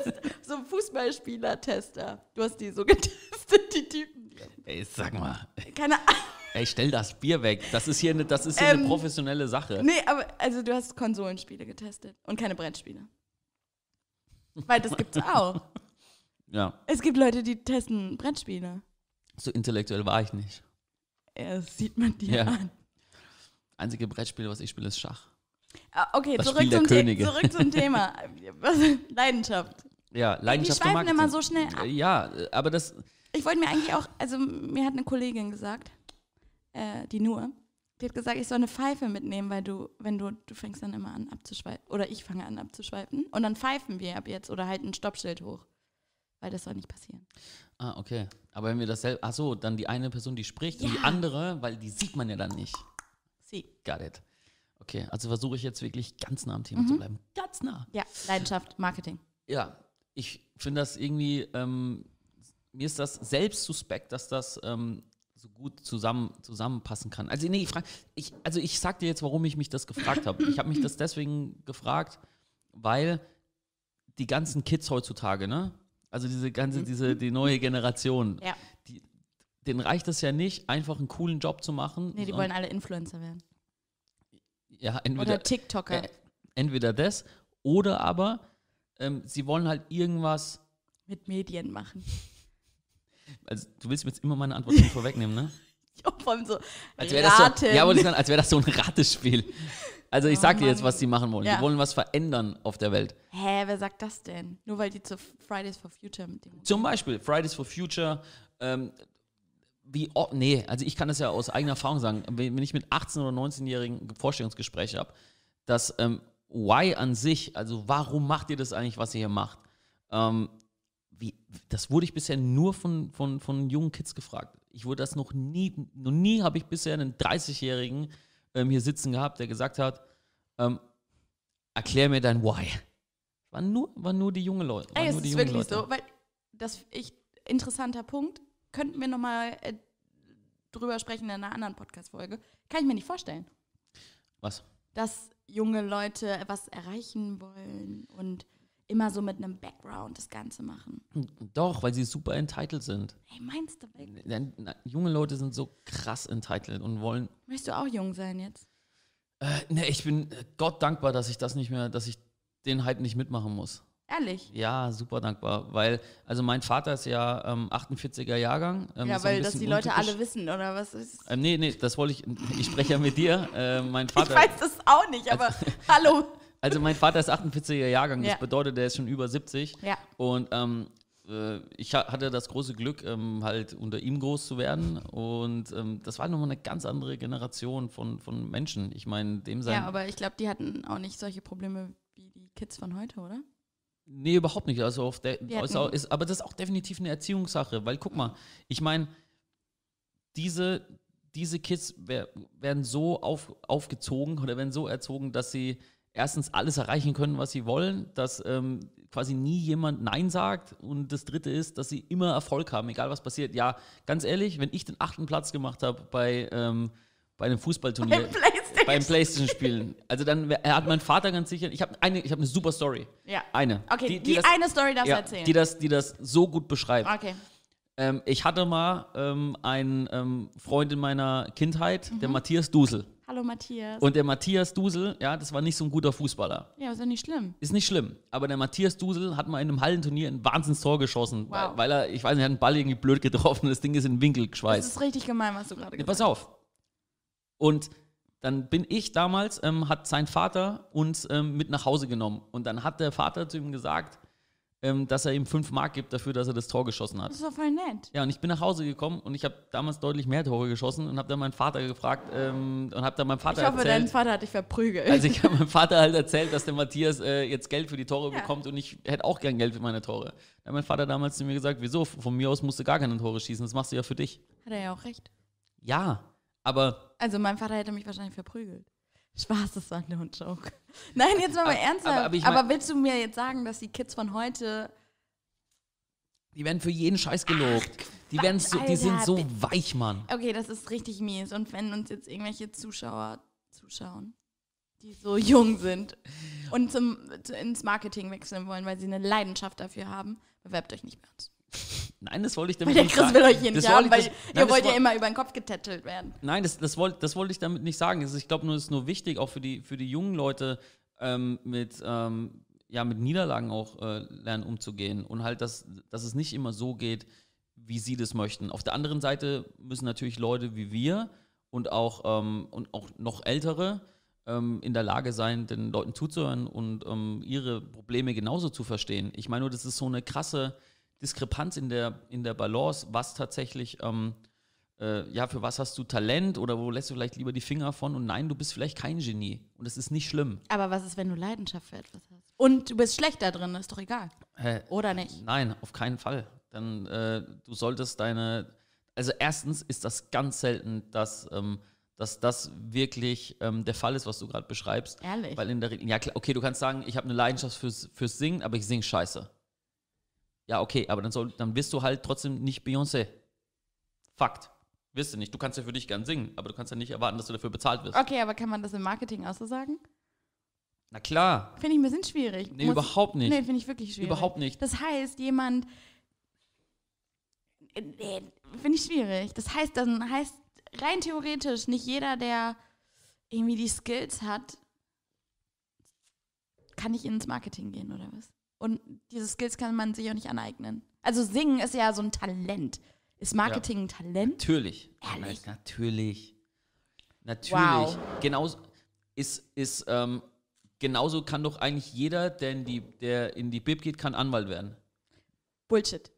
[laughs] so Fußballspieler-Tester. Du hast die so getestet, die Typen. Ey, sag mal. Keine Ahnung. Ey, stell das Bier weg. Das ist hier eine, das ist hier eine Ähm, professionelle Sache. Nee, aber also du hast Konsolenspiele getestet und keine Brettspiele. Weil das gibt's auch. [laughs] Ja, Es gibt Leute, die testen Brettspiele. so intellektuell war ich nicht. Ja, Das sieht man dir Ja. an. Einzige Brettspiel, was ich spiele, ist Schach. Ah, Okay, zurück zum, zurück zum Thema. [laughs] Leidenschaft. Ja, Leidenschaft schweifen für Marketing. immer so schnell ab. Ja, aber das, Ich wollte mir eigentlich auch, also mir hat eine Kollegin gesagt, äh, die nur, die hat gesagt, ich soll eine Pfeife mitnehmen, weil du, wenn du, du fängst dann immer an abzuschweifen, oder ich fange an abzuschweifen und dann pfeifen wir ab jetzt oder halt ein Stoppschild hoch. Weil das soll nicht passieren. ah, okay. Aber wenn wir das selber, ach so, dann die eine Person, die spricht und die Ja. andere, weil die sieht man ja dann nicht. Sie. Got it. Okay, also versuche ich jetzt wirklich ganz nah am Thema zu bleiben. Ganz nah. Ja, Leidenschaft, Marketing. Ja, ich finde das irgendwie, ähm, mir ist das selbst suspekt, dass das ähm, so gut zusammen, zusammenpassen kann. Also nee, ich frage, ich, also ich sag dir jetzt, warum ich mich das gefragt habe. Ich habe mich das deswegen gefragt, weil die ganzen Kids heutzutage, ne? Also diese ganze, diese, die neue Generation, Ja. die, denen reicht es ja nicht, einfach einen coolen Job zu machen. Nee, die wollen alle Influencer werden. ja, entweder, Oder TikToker. äh, entweder das oder aber ähm, sie wollen halt irgendwas mit Medien machen. Also, du willst mir jetzt immer meine Antwort schon vorwegnehmen, ne? [laughs] Ja, vor allem so Als wäre das, so, ja, wollte ich sagen, als wäre das so ein Ratespiel. Also, ich Oh sag dir jetzt, was sie machen wollen. Ja. Die wollen was verändern auf der Welt. Hä, wer sagt das denn? Nur weil die zu Fridays for Future mit dem. Zum Beispiel Fridays for Future. Ähm, wie, oh, nee, also ich kann das ja aus eigener Erfahrung sagen. Wenn wenn ich mit 18- oder 19-Jährigen Vorstellungsgespräche habe, dass ähm, Why an sich, also warum macht ihr das eigentlich, was ihr hier macht? Ähm, wie, das wurde ich bisher nur von, von, von jungen Kids gefragt. Ich wurde das noch nie, noch nie habe ich bisher einen 30-Jährigen ähm, hier sitzen gehabt, der gesagt hat, ähm, erklär mir dein Why. War nur, war nur die junge Leute. waren Ey, es ist jungen wirklich Leute. so, weil das ich interessanter Punkt. Könnten wir nochmal äh, drüber sprechen in einer anderen Podcast-Folge. Kann ich mir nicht vorstellen, Was? dass junge Leute etwas erreichen wollen und immer so mit einem Background das Ganze machen. Doch, weil sie super entitled sind. Hey, meinst du wirklich? Na, junge Leute sind so krass entitled und wollen. Möchtest du auch jung sein jetzt? Äh, ne, ich bin äh, Gott dankbar, dass ich das nicht mehr, dass ich den Hype nicht mitmachen muss. Ehrlich. Ja, super dankbar, weil, also mein Vater ist ja ähm, 48er Jahrgang. Ähm, ja, weil das die Leute alle wissen, oder was ist. Ähm, nee, nee, das wollte ich, ich spreche ja mit dir. Äh, mein Ich Vater, weiß das auch nicht, aber [laughs] hallo. Also mein Vater ist 48er Jahrgang, das Ja. bedeutet, er ist schon über 70. Ja. Und ähm, äh, ich ha- hatte das große Glück, ähm, halt unter ihm groß zu werden. Und ähm, das war nochmal eine ganz andere Generation von, von Menschen. Ich meine, dem sein. Ja, aber ich glaube, die hatten auch nicht solche Probleme wie die Kids von heute, oder? Nee, überhaupt nicht. Also auf der, ist, auch- ist, aber das ist auch definitiv eine Erziehungssache, weil guck mal, ich meine, diese, diese Kids wer, werden so auf, aufgezogen oder werden so erzogen, dass sie erstens alles erreichen können, was sie wollen, dass ähm, quasi nie jemand Nein sagt und das dritte ist, dass sie immer Erfolg haben, egal was passiert. Ja, ganz ehrlich, wenn ich den achten Platz gemacht habe bei, ähm, bei einem Fußballturnier, Beim PlayStation. beim Playstation-Spielen, also dann hat mein Vater ganz sicher, ich habe eine, ich habe eine super Story. Ja. Eine. Okay, die, das- eine Story darfst du ja, erzählen. die das, die das so gut beschreibt. okay. Ähm, ich hatte mal ähm, einen ähm, Freund in meiner Kindheit, Mhm. der Matthias Dusel. Hallo Matthias. Und der Matthias Dusel, ja, das war nicht so ein guter Fußballer. ja, ist doch nicht schlimm. Ist nicht schlimm. Aber der Matthias Dusel hat mal in einem Hallenturnier ein Wahnsinnstor geschossen, Wow. weil, weil er, ich weiß nicht, er hat einen Ball irgendwie blöd getroffen, das Ding ist in den Winkel Das geschweißt. ist richtig gemein, was du gerade Ja, gesagt pass auf. Und dann bin ich damals, ähm, hat sein Vater uns ähm, mit nach Hause genommen. Und dann hat der Vater zu ihm gesagt, ähm, dass er ihm fünf Mark gibt dafür, dass er das Tor geschossen hat. Das ist doch voll nett. Ja, und ich bin nach Hause gekommen und ich habe damals deutlich mehr Tore geschossen und habe dann meinen Vater gefragt ähm, und habe dann meinem Vater Ich hoffe, dein erzählt. Vater hat dich verprügelt. Also ich habe meinem [laughs] Vater halt erzählt, dass der Matthias äh, jetzt Geld für die Tore Ja. bekommt und ich hätte auch gern Geld für meine Tore. Da hat mein Vater damals zu mir gesagt, wieso? Von mir aus musst du gar keine Tore schießen, das machst du ja für dich. hat er ja auch recht. Ja, aber Also mein Vater hätte mich wahrscheinlich verprügelt. Spaß, das war nur ein Joke. Nein, jetzt mal, Aber- ernsthaft. aber- Aber, aber ich mein- willst du mir jetzt sagen, dass die Kids von heute die werden für jeden Scheiß gelobt. die, werden so, die sind so weich, Mann. Okay, das ist richtig mies. Und wenn uns jetzt irgendwelche Zuschauer zuschauen, die so jung sind und zum, zu, ins Marketing wechseln wollen, weil sie eine Leidenschaft dafür haben, bewerbt euch nicht bei uns. Nein, das wollte ich Weil damit der nicht Chris sagen. will euch hier nicht haben, weil ich- ihr das- nein, das wollt ja immer über den Kopf getätschelt werden. Nein, das, das wollte das wollte ich damit nicht sagen. Ist- Ich glaube nur, es ist nur wichtig, auch für die, für die jungen Leute, ähm, mit, ähm, ja, mit Niederlagen auch äh, lernen umzugehen. Und halt, dass, dass es nicht immer so geht, wie sie das möchten. Auf der anderen Seite müssen natürlich Leute wie wir und auch, ähm, und auch noch ältere ähm, in der Lage sein, den Leuten zuzuhören und ähm, ihre Probleme genauso zu verstehen. Ich meine nur, das ist so eine krasse Diskrepanz in der, in der Balance, was tatsächlich ähm, äh, ja, für was hast du Talent oder wo lässt du vielleicht lieber die Finger von und nein, du bist vielleicht kein Genie und das ist nicht schlimm. Aber was ist, wenn du Leidenschaft für etwas hast? Und du bist schlecht da drin, ist doch egal. Hä? Oder nicht? Nein, auf keinen Fall. Dann äh, du solltest deine, also erstens ist das ganz selten, dass, ähm, dass das wirklich ähm, der Fall ist, was du gerade beschreibst. Ehrlich? Weil in der Regel, ja klar, okay, du kannst sagen, ich habe eine Leidenschaft fürs, fürs Singen, aber ich singe scheiße. Ja, okay, aber dann, soll, dann wirst du halt trotzdem nicht Beyoncé. Fakt. Wirst du nicht. Du kannst ja für dich gern singen, aber du kannst ja nicht erwarten, dass du dafür bezahlt wirst. Okay, aber kann man das im Marketing auch so sagen? Na klar. Finde ich ein bisschen schwierig. Nee, Muss- überhaupt nicht. Nee, finde ich wirklich schwierig. Überhaupt nicht. Das heißt, jemand. äh, Nee, finde ich schwierig. Das heißt, dann heißt rein theoretisch nicht jeder, der irgendwie die Skills hat, kann nicht ins Marketing gehen oder was? Und diese Skills kann man sich auch nicht aneignen. Also singen ist ja so ein Talent. Ist Marketing ein Talent? Natürlich. Ehrlich? Natürlich. Natürlich. Wow. Genauso ist, ist ähm, genauso kann doch eigentlich jeder, der in die, der in die Bib geht, kann Anwalt werden. Bullshit.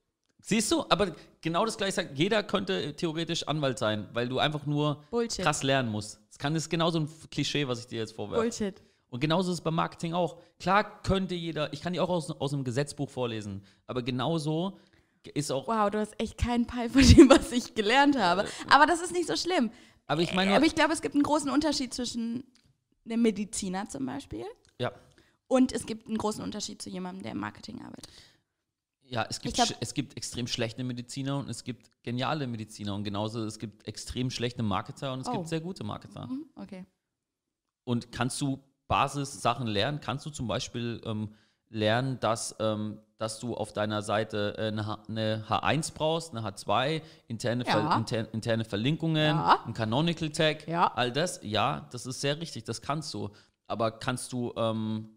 Siehst du? Aber genau das gleiche sagt, jeder könnte theoretisch Anwalt sein, weil du einfach nur Bullshit. krass lernen musst. Das kann das ist genauso ein Klischee, was ich dir jetzt vorwerfe. Bullshit. Und genauso ist es beim Marketing auch. Klar könnte jeder, ich kann die auch aus, aus einem Gesetzbuch vorlesen, aber genauso ist auch, Wow, du hast echt keinen Peil von dem, was ich gelernt habe. Aber das ist nicht so schlimm. aber ich meine, Aber ich glaube, es gibt einen großen Unterschied zwischen einem Mediziner zum Beispiel ja, und es gibt einen großen Unterschied zu jemandem, der im Marketing arbeitet. Ja, es gibt, glaub- es gibt extrem schlechte Mediziner und es gibt geniale Mediziner und genauso es gibt extrem schlechte Marketer und es Oh. gibt sehr gute Marketer. Hm, Okay. Und kannst du Basissachen lernen? Kannst du zum Beispiel ähm, lernen, dass, ähm, dass du auf deiner Seite äh, eine, H eine H1 brauchst, eine H2, interne, Ja. Ver inter interne Verlinkungen, Ja. ein Canonical Tag, Ja. all das? Ja, das ist sehr richtig, das kannst du. Aber kannst du, ähm,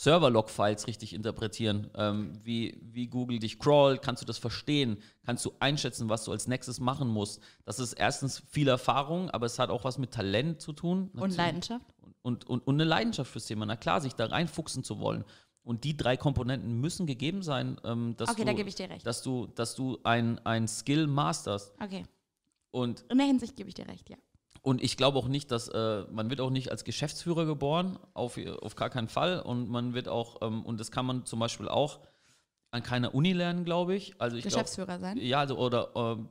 Server-Log-Files richtig interpretieren, ähm, wie, wie Google dich crawlt, kannst du das verstehen, kannst du einschätzen, was du als nächstes machen musst. Das ist erstens viel Erfahrung, aber es hat auch was mit Talent zu tun. Und Leidenschaft. Und, und, und eine Leidenschaft fürs Thema. Na klar, sich da reinfuchsen zu wollen. Und die drei Komponenten müssen gegeben sein, ähm, dass, Okay, du, da gebe ich dir recht. dass du, dass du ein, ein Skill masterst. Okay. Und In der Hinsicht gebe ich dir recht, ja. Und ich glaube auch nicht, dass äh, man wird auch nicht als Geschäftsführer geboren, auf, auf gar keinen Fall. Und man wird auch, ähm, und das kann man zum Beispiel auch an keiner Uni lernen, glaube ich. Also ich glaube, Geschäftsführer sein. ja, also, oder ähm,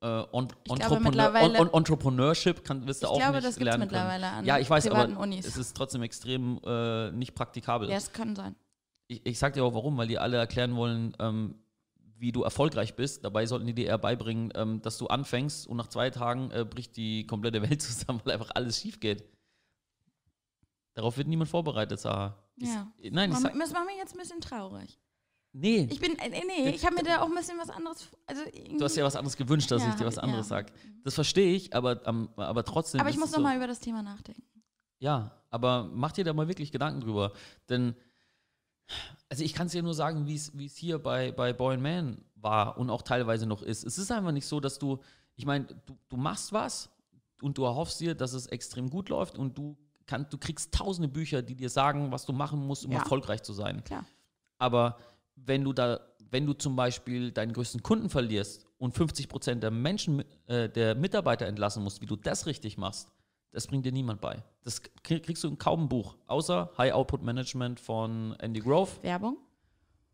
äh, on, glaube Entrepreneur, mittlerweile- on, Entrepreneurship kann, wirst du Ich auch glaube, nicht das lernen mittlerweile an ja, ich weiß, aber Unis. es ist trotzdem extrem äh, nicht praktikabel. Ja, es kann sein. Ich, ich sag dir auch warum, weil die alle erklären wollen, ähm, wie du erfolgreich bist. Dabei sollten die dir eher beibringen, ähm, dass du anfängst und nach zwei Tagen äh, bricht die komplette Welt [laughs] zusammen, weil einfach alles schief geht. Darauf wird niemand vorbereitet, Sarah. Ich- Ja. Nein, ich Mach- sag, Das macht mich jetzt ein bisschen traurig. nee, Ich bin, äh, nee, nee, ich habe mir da auch ein bisschen was anderes, also du hast ja was anderes gewünscht, dass Ja, ich dir was ich- anderes ja. sage. Das verstehe ich, aber, ähm, aber trotzdem. aber ich muss es noch so. mal über das Thema nachdenken. Ja, aber mach dir da mal wirklich Gedanken drüber. Denn, also ich kann es dir nur sagen, wie es hier bei, bei Boy and Man war und auch teilweise noch ist. Es ist einfach nicht so, dass du, ich meine, du, du machst was und du erhoffst dir, dass es extrem gut läuft und du, kann, du kriegst tausende Bücher, die dir sagen, was du machen musst, um Ja. erfolgreich zu sein. Klar. Aber wenn du da, wenn du zum Beispiel deinen größten Kunden verlierst und 50 Prozent der Menschen, äh, der Mitarbeiter entlassen musst, wie du das richtig machst, das bringt dir niemand bei. Das krieg- kriegst du in kaum ein Buch, außer High Output Management von Andy Grove Werbung?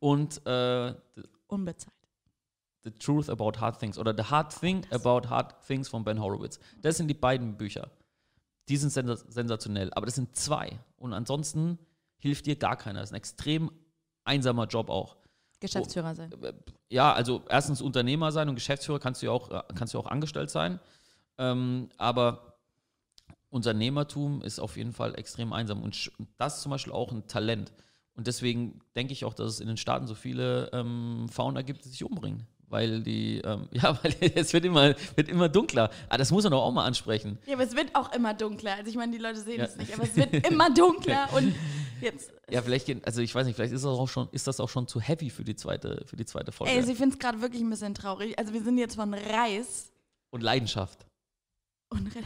und äh, Unbezahlt. the Truth About Hard Things oder The Hard Thing About Hard Things von Ben Horowitz. Das sind die beiden Bücher. Die sind sens sensationell, aber das sind zwei. Und ansonsten hilft dir gar keiner. Das ist ein extrem einsamer Job auch. Geschäftsführer sein. ja, also erstens Unternehmer sein und Geschäftsführer kannst du ja auch, äh, kannst du auch angestellt sein. Ähm, aber Unternehmertum ist auf jeden Fall extrem einsam und das ist zum Beispiel auch ein Talent. Und deswegen denke ich auch, dass es in den Staaten so viele ähm, Founder gibt, die sich umbringen. Weil die, ähm, [laughs] ja, weil es wird immer, wird immer dunkler. Aber das muss man doch auch mal ansprechen. Ja, aber es wird auch immer dunkler. Also ich meine, die Leute sehen Ja. es nicht, aber es wird immer [laughs] dunkler und [laughs] jetzt. Ja, vielleicht, gehen- also ich weiß nicht, vielleicht ist das auch schon, ist das auch schon zu heavy für die zweite, für die zweite Folge. Ey, sie findet es gerade wirklich ein bisschen traurig. Also wir sind jetzt von Reis und Leidenschaft. und Re-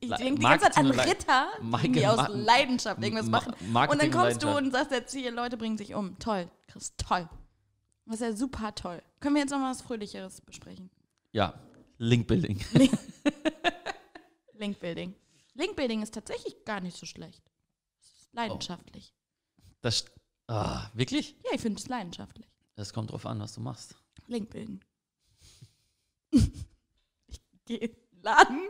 ich denke die ganze Zeit an Ritter, Marketing- die aus Ma- Leidenschaft irgendwas Ma- machen. Marketing Und dann kommst du und sagst jetzt hier, Leute bringen sich um. Toll, Chris, toll. Das ist ja super toll. Können wir jetzt noch mal was Fröhlicheres besprechen? Ja, Linkbuilding. [laughs] Linkbuilding. Linkbuilding ist tatsächlich gar nicht so schlecht. Es ist leidenschaftlich. Das, ah, wirklich? Ja, ich finde es leidenschaftlich. Das kommt drauf an, was du machst. Linkbilden. [laughs] ich gehe in den Laden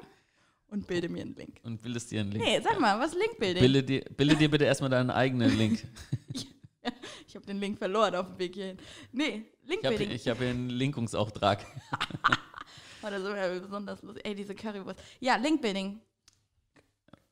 und bilde mir einen Link. Und bildest dir einen Link. Nee, sag mal, was ist Linkbuilding? Bilde dir, bilde dir [laughs] bitte erstmal deinen eigenen Link. Ich habe den Link verloren auf dem Weg hierhin. Nee, Ich habe Linkbuilding. ich hab hier einen Linkungsauftrag. [laughs] Das ist ja besonders lustig. Ey, diese Currywurst. Ja, Linkbuilding.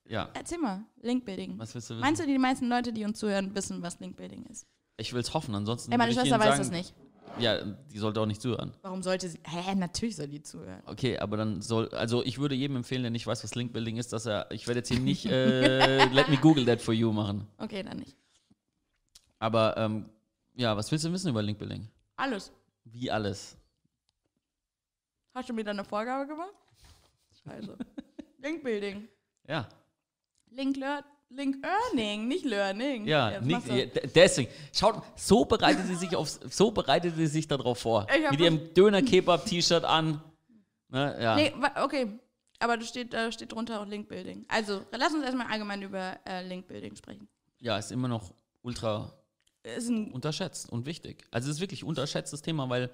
Ja, Erzähl mal, Linkbuilding. was willst du wissen? Meinst du, die meisten Leute, die uns zuhören, wissen, was Linkbuilding ist? ich will es hoffen, ansonsten. Ey, meine Schwester weiß es nicht. Ja, die sollte auch nicht zuhören. Warum sollte sie? Hä, natürlich soll die zuhören. Okay, aber dann soll, also ich würde jedem empfehlen, der nicht weiß, was Linkbuilding ist, dass er, ich werde jetzt hier nicht äh, [laughs] Let me Google that for you machen. Okay, dann nicht. Aber ähm, ja, was willst du wissen über Linkbuilding? Alles. Wie alles? Hast du mir da eine Vorgabe gemacht? Scheiße. [laughs] Linkbuilding. Ja, Link, lear Link Earning, nicht Learning. ja, nicht, ja, deswegen. Schaut, so bereitet sie sich auf, so bereitet sie sich darauf vor. Mit ihrem Döner-Kebab-T-Shirt an. Ne, ja. Nee, okay. Aber da steht, da steht drunter auch Linkbuilding. Also, lass uns erstmal allgemein über äh, Linkbuilding sprechen. ja, ist immer noch ultra ein, unterschätzt und wichtig. Also es ist wirklich unterschätztes Thema, weil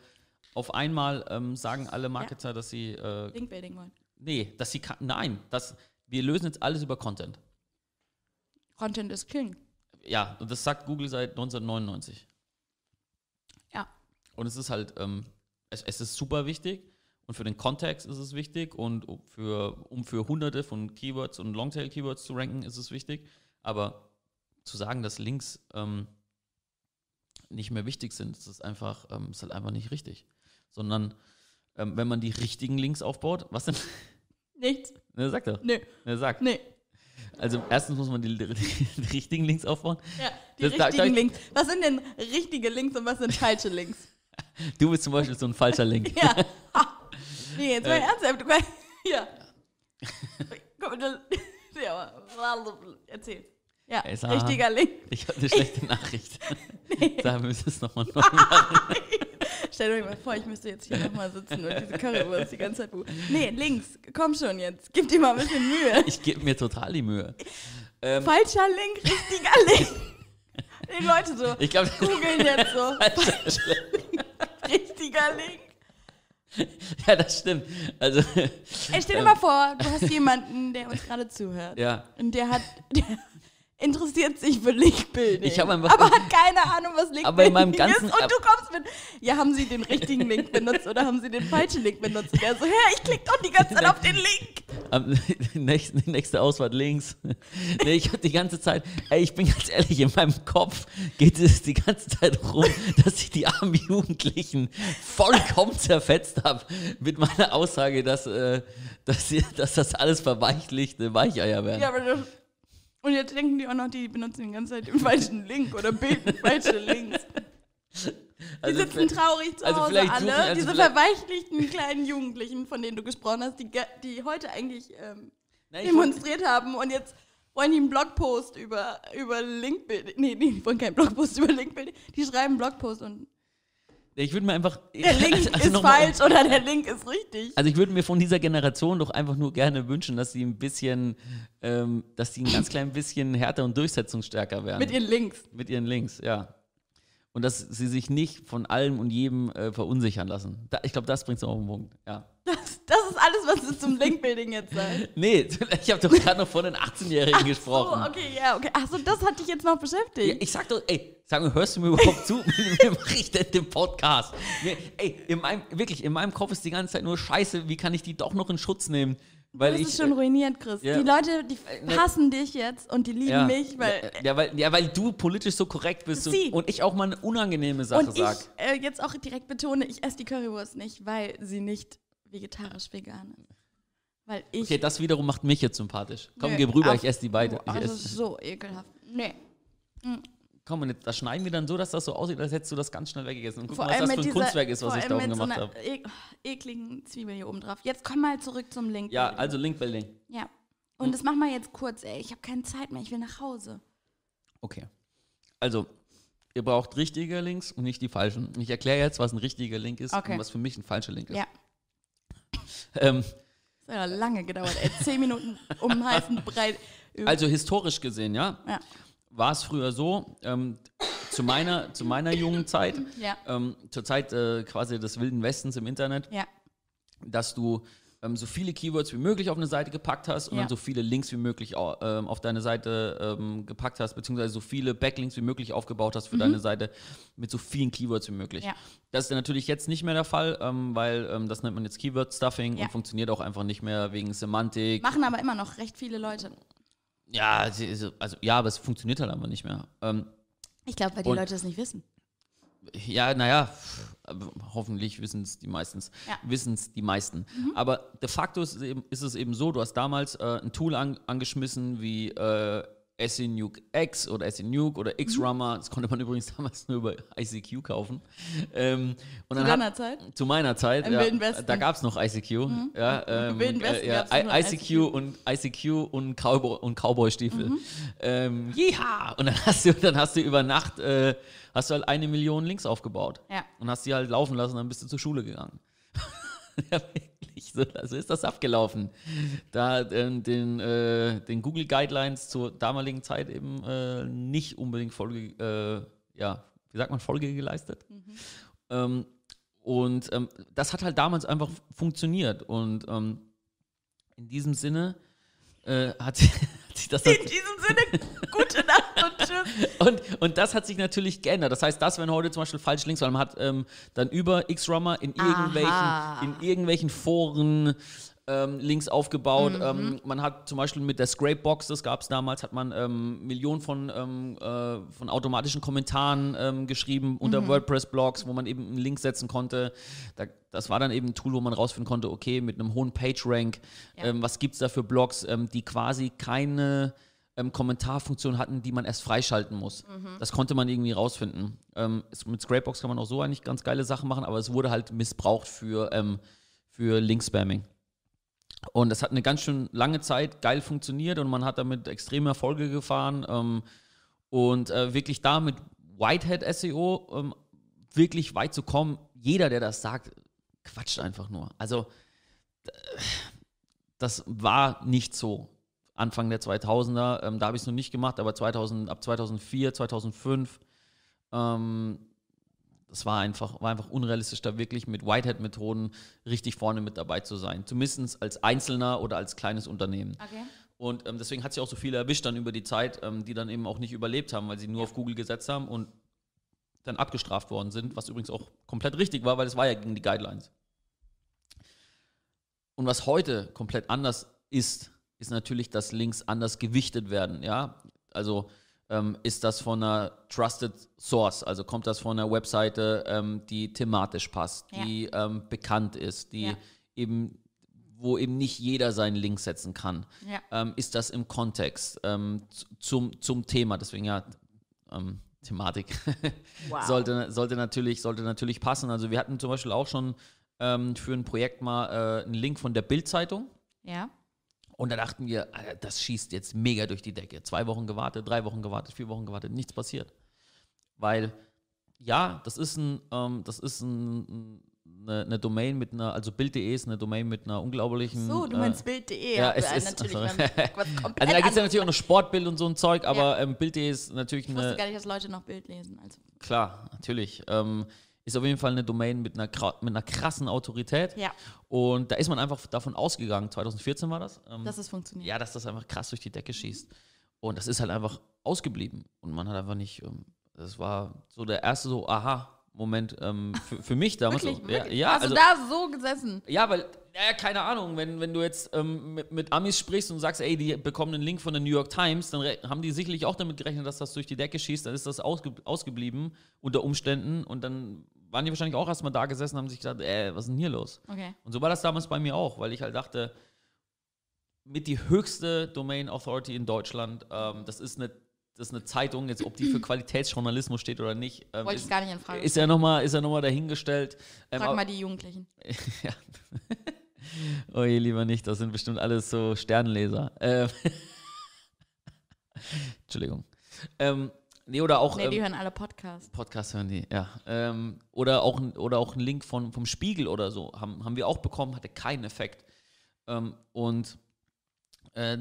auf einmal ähm, sagen alle Marketer, dass sie äh, Linkbuilding wollen. nee, dass sie nein, dass wir lösen jetzt alles über Content. Content is King. Ja, und das sagt Google seit 1999. Ja. Und es ist halt, ähm, es, es ist super wichtig und für den Kontext ist es wichtig und für, um für hunderte von Keywords und Longtail-Keywords zu ranken, ist es wichtig. Aber zu sagen, dass Links ähm, nicht mehr wichtig sind, das ist einfach, ähm, ist halt einfach nicht richtig. Sondern ähm, wenn man die richtigen Links aufbaut, was denn? Nichts. [laughs] Ne, sag doch. Nö. Ne, sag. Nee. Also erstens muss man die, die, die richtigen Links aufbauen. Ja, die Das- da- richtigen da- Links. Was sind denn richtige Links und was sind falsche Links? [laughs] Du bist zum Beispiel so ein falscher Link. [laughs] Ja. Nee, jetzt mal Äh. ernsthaft. Du [laughs] kannst, ja. Komm, das, ja, erzähl. Ja, Ey, sag- richtiger Link. Ich habe eine schlechte Nachricht. Da müssen wir es nochmal neu machen. Stell euch mal vor, ich müsste jetzt hier nochmal sitzen und diese Currywurst die ganze Zeit. Nee, links. Komm schon jetzt. Gib dir mal ein bisschen Mühe. Ich gebe mir total die Mühe. Ähm, Falscher Link, richtiger Link. Die Leute so ich glaube, googeln jetzt so. [laughs] Richtiger Link. ja, das stimmt. Also, Ey, stell dir Ähm. mal vor, du hast jemanden, der uns gerade zuhört. ja. Und der hat, der interessiert sich für Linkbuilding. Ich hab einfach- aber hat keine Ahnung, was Linkbuilding Aber in meinem ganzen- ist. Und du kommst mit, ja, haben sie den richtigen Link benutzt oder haben sie den falschen Link benutzt? Und der so, hä, ich klick doch die ganze Zeit auf den Link. Am [laughs] nächsten, die nächste Ausfahrt links. [laughs] Nee, ich habe die ganze Zeit, ey, ich bin ganz ehrlich, in meinem Kopf geht es die ganze Zeit rum, dass ich die armen Jugendlichen vollkommen zerfetzt habe mit meiner Aussage, dass, äh, dass, dass das alles verweichlichte Weicheier werden. Ja, aber das, und jetzt denken die auch noch, die benutzen die ganze Zeit den falschen Link oder bilden [laughs] falsche Links. Die Also, sitzen traurig zu also Hause alle, also diese verweichlichten kleinen Jugendlichen, von denen du gesprochen hast, die, die heute eigentlich ähm, wollt- demonstriert haben und jetzt wollen die einen Blogpost über, über Linkbuilding, nee, nee, die wollen keinen Blogpost [laughs] über Linkbuilding, die schreiben einen Blogpost und ich würde mir einfach. der [laughs] Link also ist falsch oder der Link ist richtig. Also ich würde mir von dieser Generation doch einfach nur gerne wünschen, dass sie ein bisschen, ähm, dass sie ein ganz klein bisschen härter und durchsetzungsstärker werden. Mit ihren Links. Mit ihren Links, ja. Und dass sie sich nicht von allem und jedem äh, verunsichern lassen. Da, ich glaube, das bringt es auf den Punkt, ja. [laughs] Das, das ist alles, was du zum Linkbuilding jetzt sagst. [laughs] Nee, ich habe doch gerade noch von den 18-Jährigen Oh, gesprochen. okay, ja, okay. Achso, das hat dich jetzt noch Ja, beschäftigt. ich sag doch, ey, sag mir, hörst du mir überhaupt zu? [laughs] Wie mache ich denn den Podcast? Mir, ey, in meinem, wirklich, in meinem Kopf ist die ganze Zeit nur Scheiße, wie kann ich die doch noch in Schutz nehmen? Weil das ich, ist schon ruiniert, Chris. ja. Die Leute, die hassen dich jetzt und die lieben ja, mich, weil ja, ja, weil, ja, weil du politisch so korrekt bist und, und ich auch mal eine unangenehme Sache Und ich sag. äh, jetzt auch direkt betone, ich esse die Currywurst nicht, weil sie nicht vegetarisch-vegan ist. Weil ich. Okay, das wiederum macht mich jetzt sympathisch. Komm, Nö, gib rüber, ich esse die beide. Oh, Ich das ist so ekelhaft. Nee. Komm, und jetzt, das schneiden wir dann so, dass das so aussieht, als hättest du das ganz schnell weggegessen. Und guck Vor mal, was das für ein dieser, Kunstwerk ist, was ich da oben so gemacht einer habe. e ekligen Zwiebel hier oben drauf. Jetzt komm mal zurück zum Link. Ja, also Linkbuilding. Ja. Und das machen wir jetzt kurz, ey. Ich habe keine Zeit mehr, ich will nach Hause. Okay. Also, ihr braucht richtige Links und nicht die falschen. Ich erkläre jetzt, was ein richtiger Link ist Okay. und was für mich ein falscher Link ist. Ja. [laughs] Ähm, Das hat ja lange gedauert, ey. Zehn Minuten um heißen Brei. [laughs] also historisch gesehen, ja, Ja. War es früher so, ähm, zu, meiner, zu meiner jungen Zeit, Ja. ähm, zur Zeit äh, quasi des Wilden Westens im Internet, Ja. dass du ähm, so viele Keywords wie möglich auf eine Seite gepackt hast und Ja. dann so viele Links wie möglich au- ähm, auf deine Seite ähm, gepackt hast, beziehungsweise so viele Backlinks wie möglich aufgebaut hast für deine Seite mit so vielen Keywords wie möglich. Mhm. Das ist natürlich jetzt nicht mehr der Fall, ähm, weil das nennt man jetzt Keyword-Stuffing Ja. und funktioniert auch einfach nicht mehr wegen Semantik. Machen aber immer noch recht viele Leute. Ja, sie- also ja, aber es funktioniert halt einfach nicht mehr. Ähm, Ich glaube, weil die Leute es nicht wissen. Ja, naja, hoffentlich wissen es die meistens. Ja. Wissen es die meisten. Aber de facto ist es, eben, ist es eben so, du hast damals äh, ein Tool an, angeschmissen wie äh, SNUke X oder SNUke oder Xrummer. Das konnte man [laughs] übrigens damals nur über ICQ kaufen. Ähm, Zu deiner hat, Zeit? zu meiner Zeit, Im ja, Wilden Westen. da gab es noch ICQ. Ja, ähm, Wilden Westen äh, ja, gab's nur I- ICQ und ICQ und Cowboy und Cowboy-Stiefel. Mhm. Ähm, Jeha! Und dann hast du, dann hast du über Nacht äh, hast du halt eine Million Links aufgebaut. Ja. Und hast die halt laufen lassen, dann bist du zur Schule gegangen. [laughs] wirklich, so, so ist das abgelaufen. Da äh, den, äh, den Google Guidelines zur damaligen Zeit eben äh, nicht unbedingt Folge, äh, ja, wie sagt man, Folge geleistet. Ähm, und ähm, das hat halt damals einfach funktioniert. Und ähm, in diesem Sinne äh, hat, [laughs] hat sich das In diesem Sinne, gute Nacht [laughs] und und, das hat sich natürlich geändert. Das heißt, das wären heute zum Beispiel falsche Links, weil man hat ähm, dann über Xrummer in irgendwelchen, Aha. in irgendwelchen Foren ähm, Links aufgebaut. Mhm. Ähm, man hat zum Beispiel mit der Scrapebox, das gab es damals, hat man ähm, Millionen von, ähm, äh, von automatischen Kommentaren ähm, geschrieben unter mhm. WordPress-Blogs, wo man eben einen Link setzen konnte. Da, das war dann eben ein Tool, wo man rausfinden konnte, okay, mit einem hohen PageRank, ja. Ähm, was gibt es da für Blogs, die quasi keine Kommentarfunktion hatten, die man erst freischalten muss. Mhm. Das konnte man irgendwie rausfinden. mit Scrapebox kann man auch so eigentlich ganz geile Sachen machen, aber es wurde halt missbraucht für, für Link-Spamming. Und das hat eine ganz schön lange Zeit geil funktioniert und man hat damit extreme Erfolge gefahren. Ähm, und äh, wirklich da mit Whitehead SEO ähm, wirklich weit zu kommen, jeder, der das sagt, quatscht einfach nur. Also, das war nicht so. Anfang der 2000er, ähm, da habe ich es noch nicht gemacht, aber 2000, ab 2004, 2005 ähm, das war einfach, war einfach unrealistisch, da wirklich mit Whitehead-Methoden richtig vorne mit dabei zu sein. Zumindest als Einzelner oder als kleines Unternehmen. Okay. Und ähm, deswegen hat sich auch so viele erwischt dann über die Zeit, ähm, die dann eben auch nicht überlebt haben, weil sie nur auf Google gesetzt haben und dann abgestraft worden sind, was übrigens auch komplett richtig war, weil es war ja gegen die Guidelines. Und was heute komplett anders ist, ist natürlich, dass Links anders gewichtet werden. Ja, also ähm, ist das von einer Trusted Source, also kommt das von einer Webseite, ähm, die thematisch passt, ja. die ähm, bekannt ist, die ja. eben wo eben nicht jeder seinen Link setzen kann. Ja. Ähm, ist das im Kontext ähm, zum, zum Thema, deswegen ja ähm, Thematik [laughs] wow. sollte, sollte, natürlich, sollte natürlich passen. Also wir hatten zum Beispiel auch schon für ein Projekt mal äh, einen Link von der Bild-Zeitung. Ja. Und da dachten wir, das schießt jetzt mega durch die Decke. Zwei Wochen gewartet, drei Wochen gewartet, vier Wochen gewartet, nichts passiert. Weil, ja, das ist ein, ähm, das ist ein, eine, eine, Domain mit einer, also Bild.de ist eine Domain mit einer unglaublichen. So, du meinst äh, Bild.de. Ja, es ist natürlich [laughs] also, Also da gibt es ja natürlich auch noch Sportbild und so ein Zeug, aber ja. ähm, Bild.de ist natürlich ich eine. Ich wusste gar nicht, dass Leute noch Bild lesen. Also. Klar, natürlich. Ähm, ist auf jeden Fall eine Domain mit einer, mit einer krassen Autorität. Ja. Und da ist man einfach davon ausgegangen, 2014 war das. Ähm, dass es funktioniert. Ja, dass das einfach krass durch die Decke schießt. Und das ist halt einfach ausgeblieben. Und man hat einfach nicht, ähm, das war so der erste so, aha, Moment ähm, für, für, mich [laughs] damals. wirklich, so. wirklich? Ja, ja, Hast also, du da so gesessen? Ja, weil, ja, keine Ahnung, wenn, wenn du jetzt ähm, mit, mit, Amis sprichst und sagst, ey, die bekommen einen Link von der New York Times, dann haben die sicherlich auch damit gerechnet, dass das durch die Decke schießt, dann ist das ausge ausgeblieben unter Umständen und dann waren die wahrscheinlich auch erstmal da gesessen und haben sich gedacht, ey, was ist denn hier los? Okay. Und so war das damals bei mir auch, weil ich halt dachte, mit die höchste Domain Authority in Deutschland, ähm, das ist eine das ist eine Zeitung, jetzt ob die für [clears throat] Qualitätsjournalismus steht oder nicht. Ähm, Wollte ich gar nicht in Frage. Ist ja nochmal noch dahingestellt. Ähm, Frag mal die Jugendlichen. [laughs] ja. oh je, lieber nicht, das sind bestimmt alles so Sternleser. Ähm [laughs] Entschuldigung. Ähm, Nee, oder auch. Nee, die ähm, hören alle Podcasts. Podcasts hören die, ja. Ähm, oder, auch, oder auch ein Link von, vom Spiegel oder so haben, haben wir auch bekommen, hatte keinen Effekt. Ähm, und äh,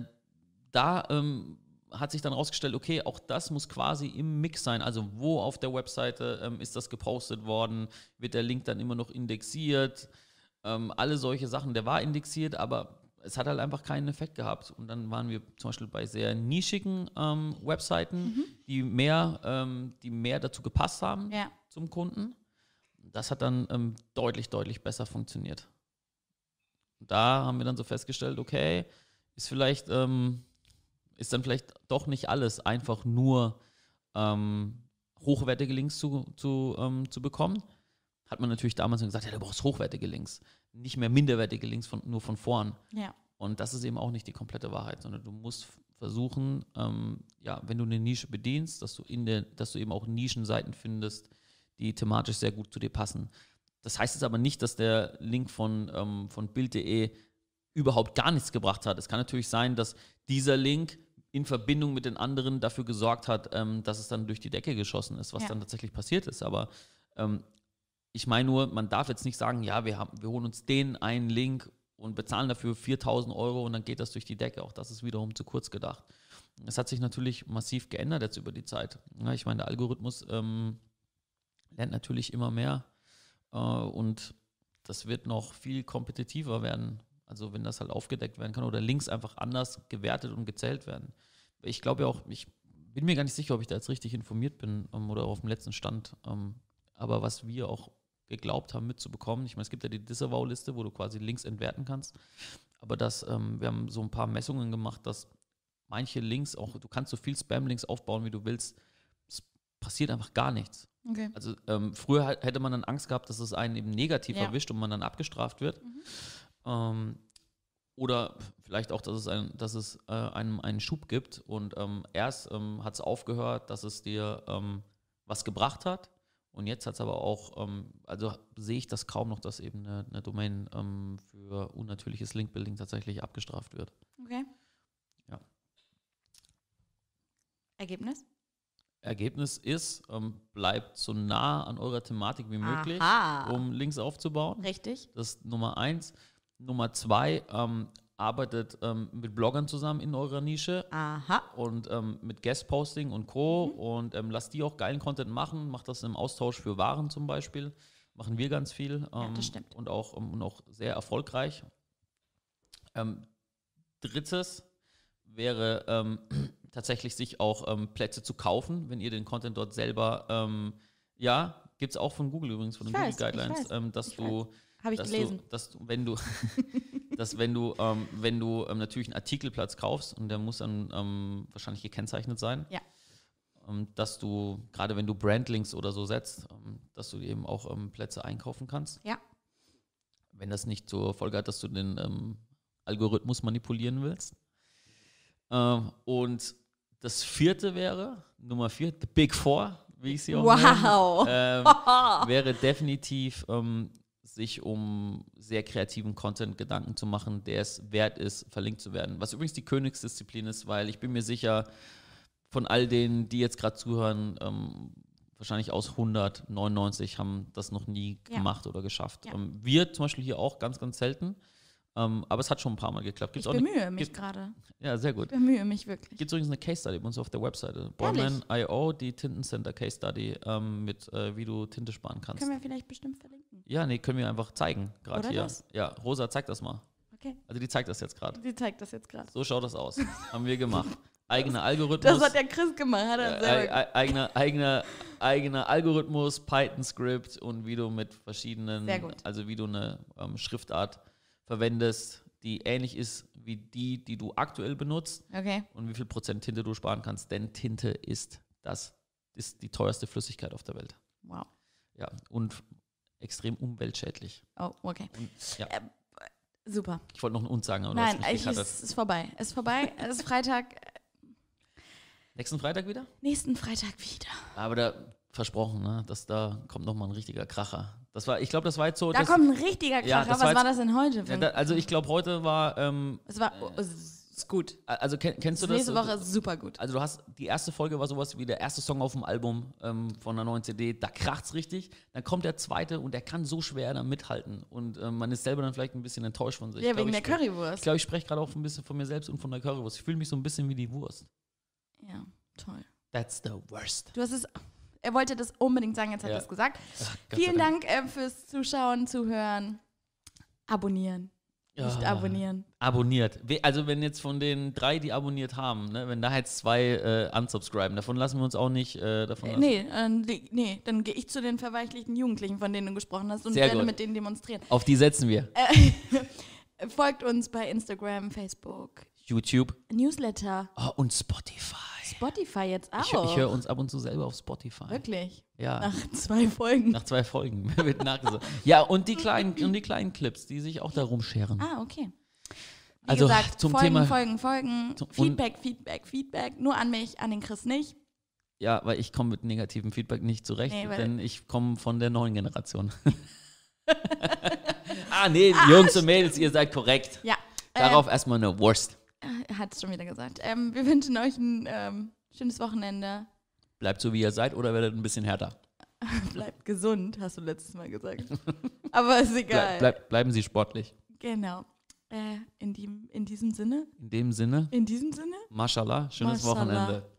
da ähm, hat sich dann rausgestellt, okay, auch das muss quasi im Mix sein. Also wo auf der Webseite ähm, ist das gepostet worden? Wird der Link dann immer noch indexiert? Ähm, alle solche Sachen. Der war indexiert, aber es hat halt einfach keinen Effekt gehabt. Und dann waren wir zum Beispiel bei sehr nischigen ähm, Webseiten, mhm. die, mehr, ähm, die mehr dazu gepasst haben ja. zum Kunden. Das hat dann ähm, deutlich, deutlich besser funktioniert. Und da haben wir dann so festgestellt, okay, ist vielleicht, ähm, ist dann vielleicht doch nicht alles einfach nur ähm, hochwertige Links zu, zu, ähm, zu bekommen. Hat man natürlich damals gesagt, ja, du brauchst hochwertige Links nicht mehr minderwertige Links von, nur von vorn. Ja. Und das ist eben auch nicht die komplette Wahrheit, sondern du musst versuchen, ähm, ja, wenn du eine Nische bedienst, dass du in der, dass du eben auch Nischenseiten findest, die thematisch sehr gut zu dir passen. Das heißt jetzt aber nicht, dass der Link von, ähm, von Bild.de überhaupt gar nichts gebracht hat. Es kann natürlich sein, dass dieser Link in Verbindung mit den anderen dafür gesorgt hat, ähm, dass es dann durch die Decke geschossen ist, was ja. dann tatsächlich passiert ist. Aber ähm, ich meine nur, man darf jetzt nicht sagen, ja, wir, haben, wir holen uns den einen Link und bezahlen dafür 4000 Euro und dann geht das durch die Decke. Auch das ist wiederum zu kurz gedacht. Es hat sich natürlich massiv geändert jetzt über die Zeit. Ja, ich meine, der Algorithmus ähm, lernt natürlich immer mehr äh, und das wird noch viel kompetitiver werden. Also wenn das halt aufgedeckt werden kann oder Links einfach anders gewertet und gezählt werden. Ich glaube ja auch, ich bin mir gar nicht sicher, ob ich da jetzt richtig informiert bin ähm, oder auf dem letzten Stand. Ähm, aber was wir auch geglaubt haben mitzubekommen. Ich meine, es gibt ja die Disavow-Liste, wo du quasi Links entwerten kannst. aber dass ähm, wir haben so ein paar Messungen gemacht, dass manche Links auch, du kannst so viel Spam-Links aufbauen, wie du willst, es passiert einfach gar nichts. Okay. Also ähm, früher hätte man dann Angst gehabt, dass es einen eben negativ Ja. erwischt und man dann abgestraft wird. Mhm. Ähm, oder vielleicht auch, dass es, ein, dass es äh, einem einen Schub gibt und ähm, erst ähm, hat es aufgehört, dass es dir ähm, was gebracht hat. Und jetzt hat es aber auch, ähm, also sehe ich das kaum noch, dass eben eine, eine Domain ähm, für unnatürliches Linkbuilding tatsächlich abgestraft wird. Okay. Ja. Ergebnis? Ergebnis ist, ähm, bleibt so nah an eurer Thematik wie möglich, Aha. um Links aufzubauen. Richtig. Das ist Nummer eins. Nummer zwei, ähm, arbeitet ähm, mit Bloggern zusammen in eurer Nische Aha. und ähm, mit Guest-Posting und Co. Und ähm, lasst die auch geilen Content machen. Macht das im Austausch für Waren zum Beispiel. Machen wir ganz viel. Ähm, das stimmt. Und auch, ähm, und auch sehr erfolgreich. Ähm, drittes wäre [clears throat] tatsächlich sich auch Plätze zu kaufen, wenn ihr den Content dort selber, ja, gibt es auch von Google übrigens, von den Google weiß, Guidelines, weiß, dass ich du Habe ich dass gelesen. Du, dass du, wenn du, [laughs] dass wenn du, ähm, wenn du ähm, natürlich einen Artikelplatz kaufst und der muss dann ähm, wahrscheinlich gekennzeichnet sein, Ja. ähm, dass du, gerade wenn du Brandlinks oder so setzt, ähm, dass du eben auch ähm, Plätze einkaufen kannst. Ja. Wenn das nicht zur Folge hat, dass du den Algorithmus manipulieren willst. Und das vierte wäre, Nummer vier, the Big Four, wie ich sie auch nenne Wow. ähm, [laughs] wäre definitiv, ähm, sich um sehr kreativen Content Gedanken zu machen, der es wert ist, verlinkt zu werden. Was übrigens die Königsdisziplin ist, weil ich bin mir sicher, von all denen, die jetzt gerade zuhören, ähm, wahrscheinlich aus 199 haben das noch nie Ja. gemacht oder geschafft. Ja. Ähm, wir zum Beispiel hier auch ganz, ganz selten. Ähm, aber es hat schon ein paar Mal geklappt. ich Gibt's eine, bemühe mich gibt- gerade. ja, sehr gut. Ich bemühe mich wirklich. Gibt es übrigens eine Case Study bei uns auf der Webseite. Borman.io, die Tintencenter Case Study ähm, mit, äh, wie du Tinte sparen kannst. Können wir vielleicht bestimmt verlinken. Ja, nee, können wir einfach zeigen, gerade hier. das? Ja, Rosa, zeig das mal. Okay. Also die zeigt das jetzt gerade. Sie zeigt das jetzt gerade. So schaut das aus. [laughs] Haben wir gemacht. Eigener Algorithmus. Das hat der Chris gemacht, hat er äh, selber ei- ei- eigener, eigener, eigener Algorithmus, Python-Script und wie du mit verschiedenen, also wie du eine ähm, Schriftart verwendest, die ähnlich ist wie die, die du aktuell benutzt Okay. und wie viel Prozent Tinte du sparen kannst. Denn Tinte ist das, ist die teuerste Flüssigkeit auf der Welt. Wow. Ja, und extrem umweltschädlich. Oh, okay. Und, ja, Äh, Super. ich wollte noch einen Und sagen, aber Nein, ich, es ist vorbei. Es ist vorbei. Es ist Freitag. [laughs] Nächsten Freitag wieder? Nächsten Freitag wieder. Aber da versprochen, ne, dass da kommt noch mal ein richtiger Kracher. Das war, ich glaube, das war jetzt so. Da das, kommt ein richtiger Ja, Kracher. war Was war jetzt- das denn heute? Ja, da, also ich glaube, heute war. Ähm, es war oh, es ist gut. also kenn, kennst du das? Nächste Woche ist super gut. Also du hast die erste Folge war sowas wie der erste Song auf dem Album ähm, von der neuen CD, da kracht's richtig. Dann kommt der zweite und der kann so schwer da mithalten und ähm, man ist selber dann vielleicht ein bisschen enttäuscht von sich. Ja, wegen der sprech- Ich Currywurst. glaube, ich spreche gerade auch ein bisschen von mir selbst und von der Currywurst. Ich fühle mich so ein bisschen wie die Wurst. Ja, toll. That's the worst. Du hast es. Er wollte das unbedingt sagen, jetzt hat Ja. er es gesagt. Ach, Vielen Dank äh, fürs Zuschauen, Zuhören. Abonnieren. Nicht Ja. abonnieren. Abonniert. Also wenn jetzt von den drei, die abonniert haben, ne, wenn da jetzt zwei äh, unsubscriben, davon lassen wir uns auch nicht äh, davon Äh, lassen. nee, äh, nee, dann gehe ich zu den verweichlichten Jugendlichen, von denen du gesprochen hast, und Sehr werde gut. mit denen demonstrieren. Auf die setzen wir. Äh, [laughs] folgt uns bei Instagram, Facebook, YouTube Newsletter, oh, und Spotify. Spotify jetzt auch. Ich, ich höre uns ab und zu selber auf Spotify. Wirklich. Ja. Nach zwei Folgen. Nach zwei Folgen [laughs] wird nachgesagt. Ja, und die kleinen, und die kleinen Clips, die sich auch darum scheren. Ah, okay. Wie Also, gesagt, zum Folgen, Thema- Folgen, Folgen, Feedback, Feedback, Feedback. Nur an mich, an den Chris nicht. Ja, weil ich komme mit negativem Feedback nicht zurecht, Nee, denn ich komme von der neuen Generation. [laughs] ah, nee, Jungs und Mädels, ihr seid korrekt. Ja. Darauf erstmal eine Wurst. Äh, hat es schon wieder gesagt. Ähm, wir wünschen euch ein ähm, schönes Wochenende. Bleibt so, wie ihr seid, oder werdet ein bisschen härter. [laughs] Bleibt gesund, hast du letztes Mal gesagt. Aber ist egal. Bleib, bleib, bleiben Sie sportlich. Genau. Äh, in, die, in diesem Sinne, In dem Sinne, in diesem Sinne, Mashallah, schönes Mashallah. Wochenende.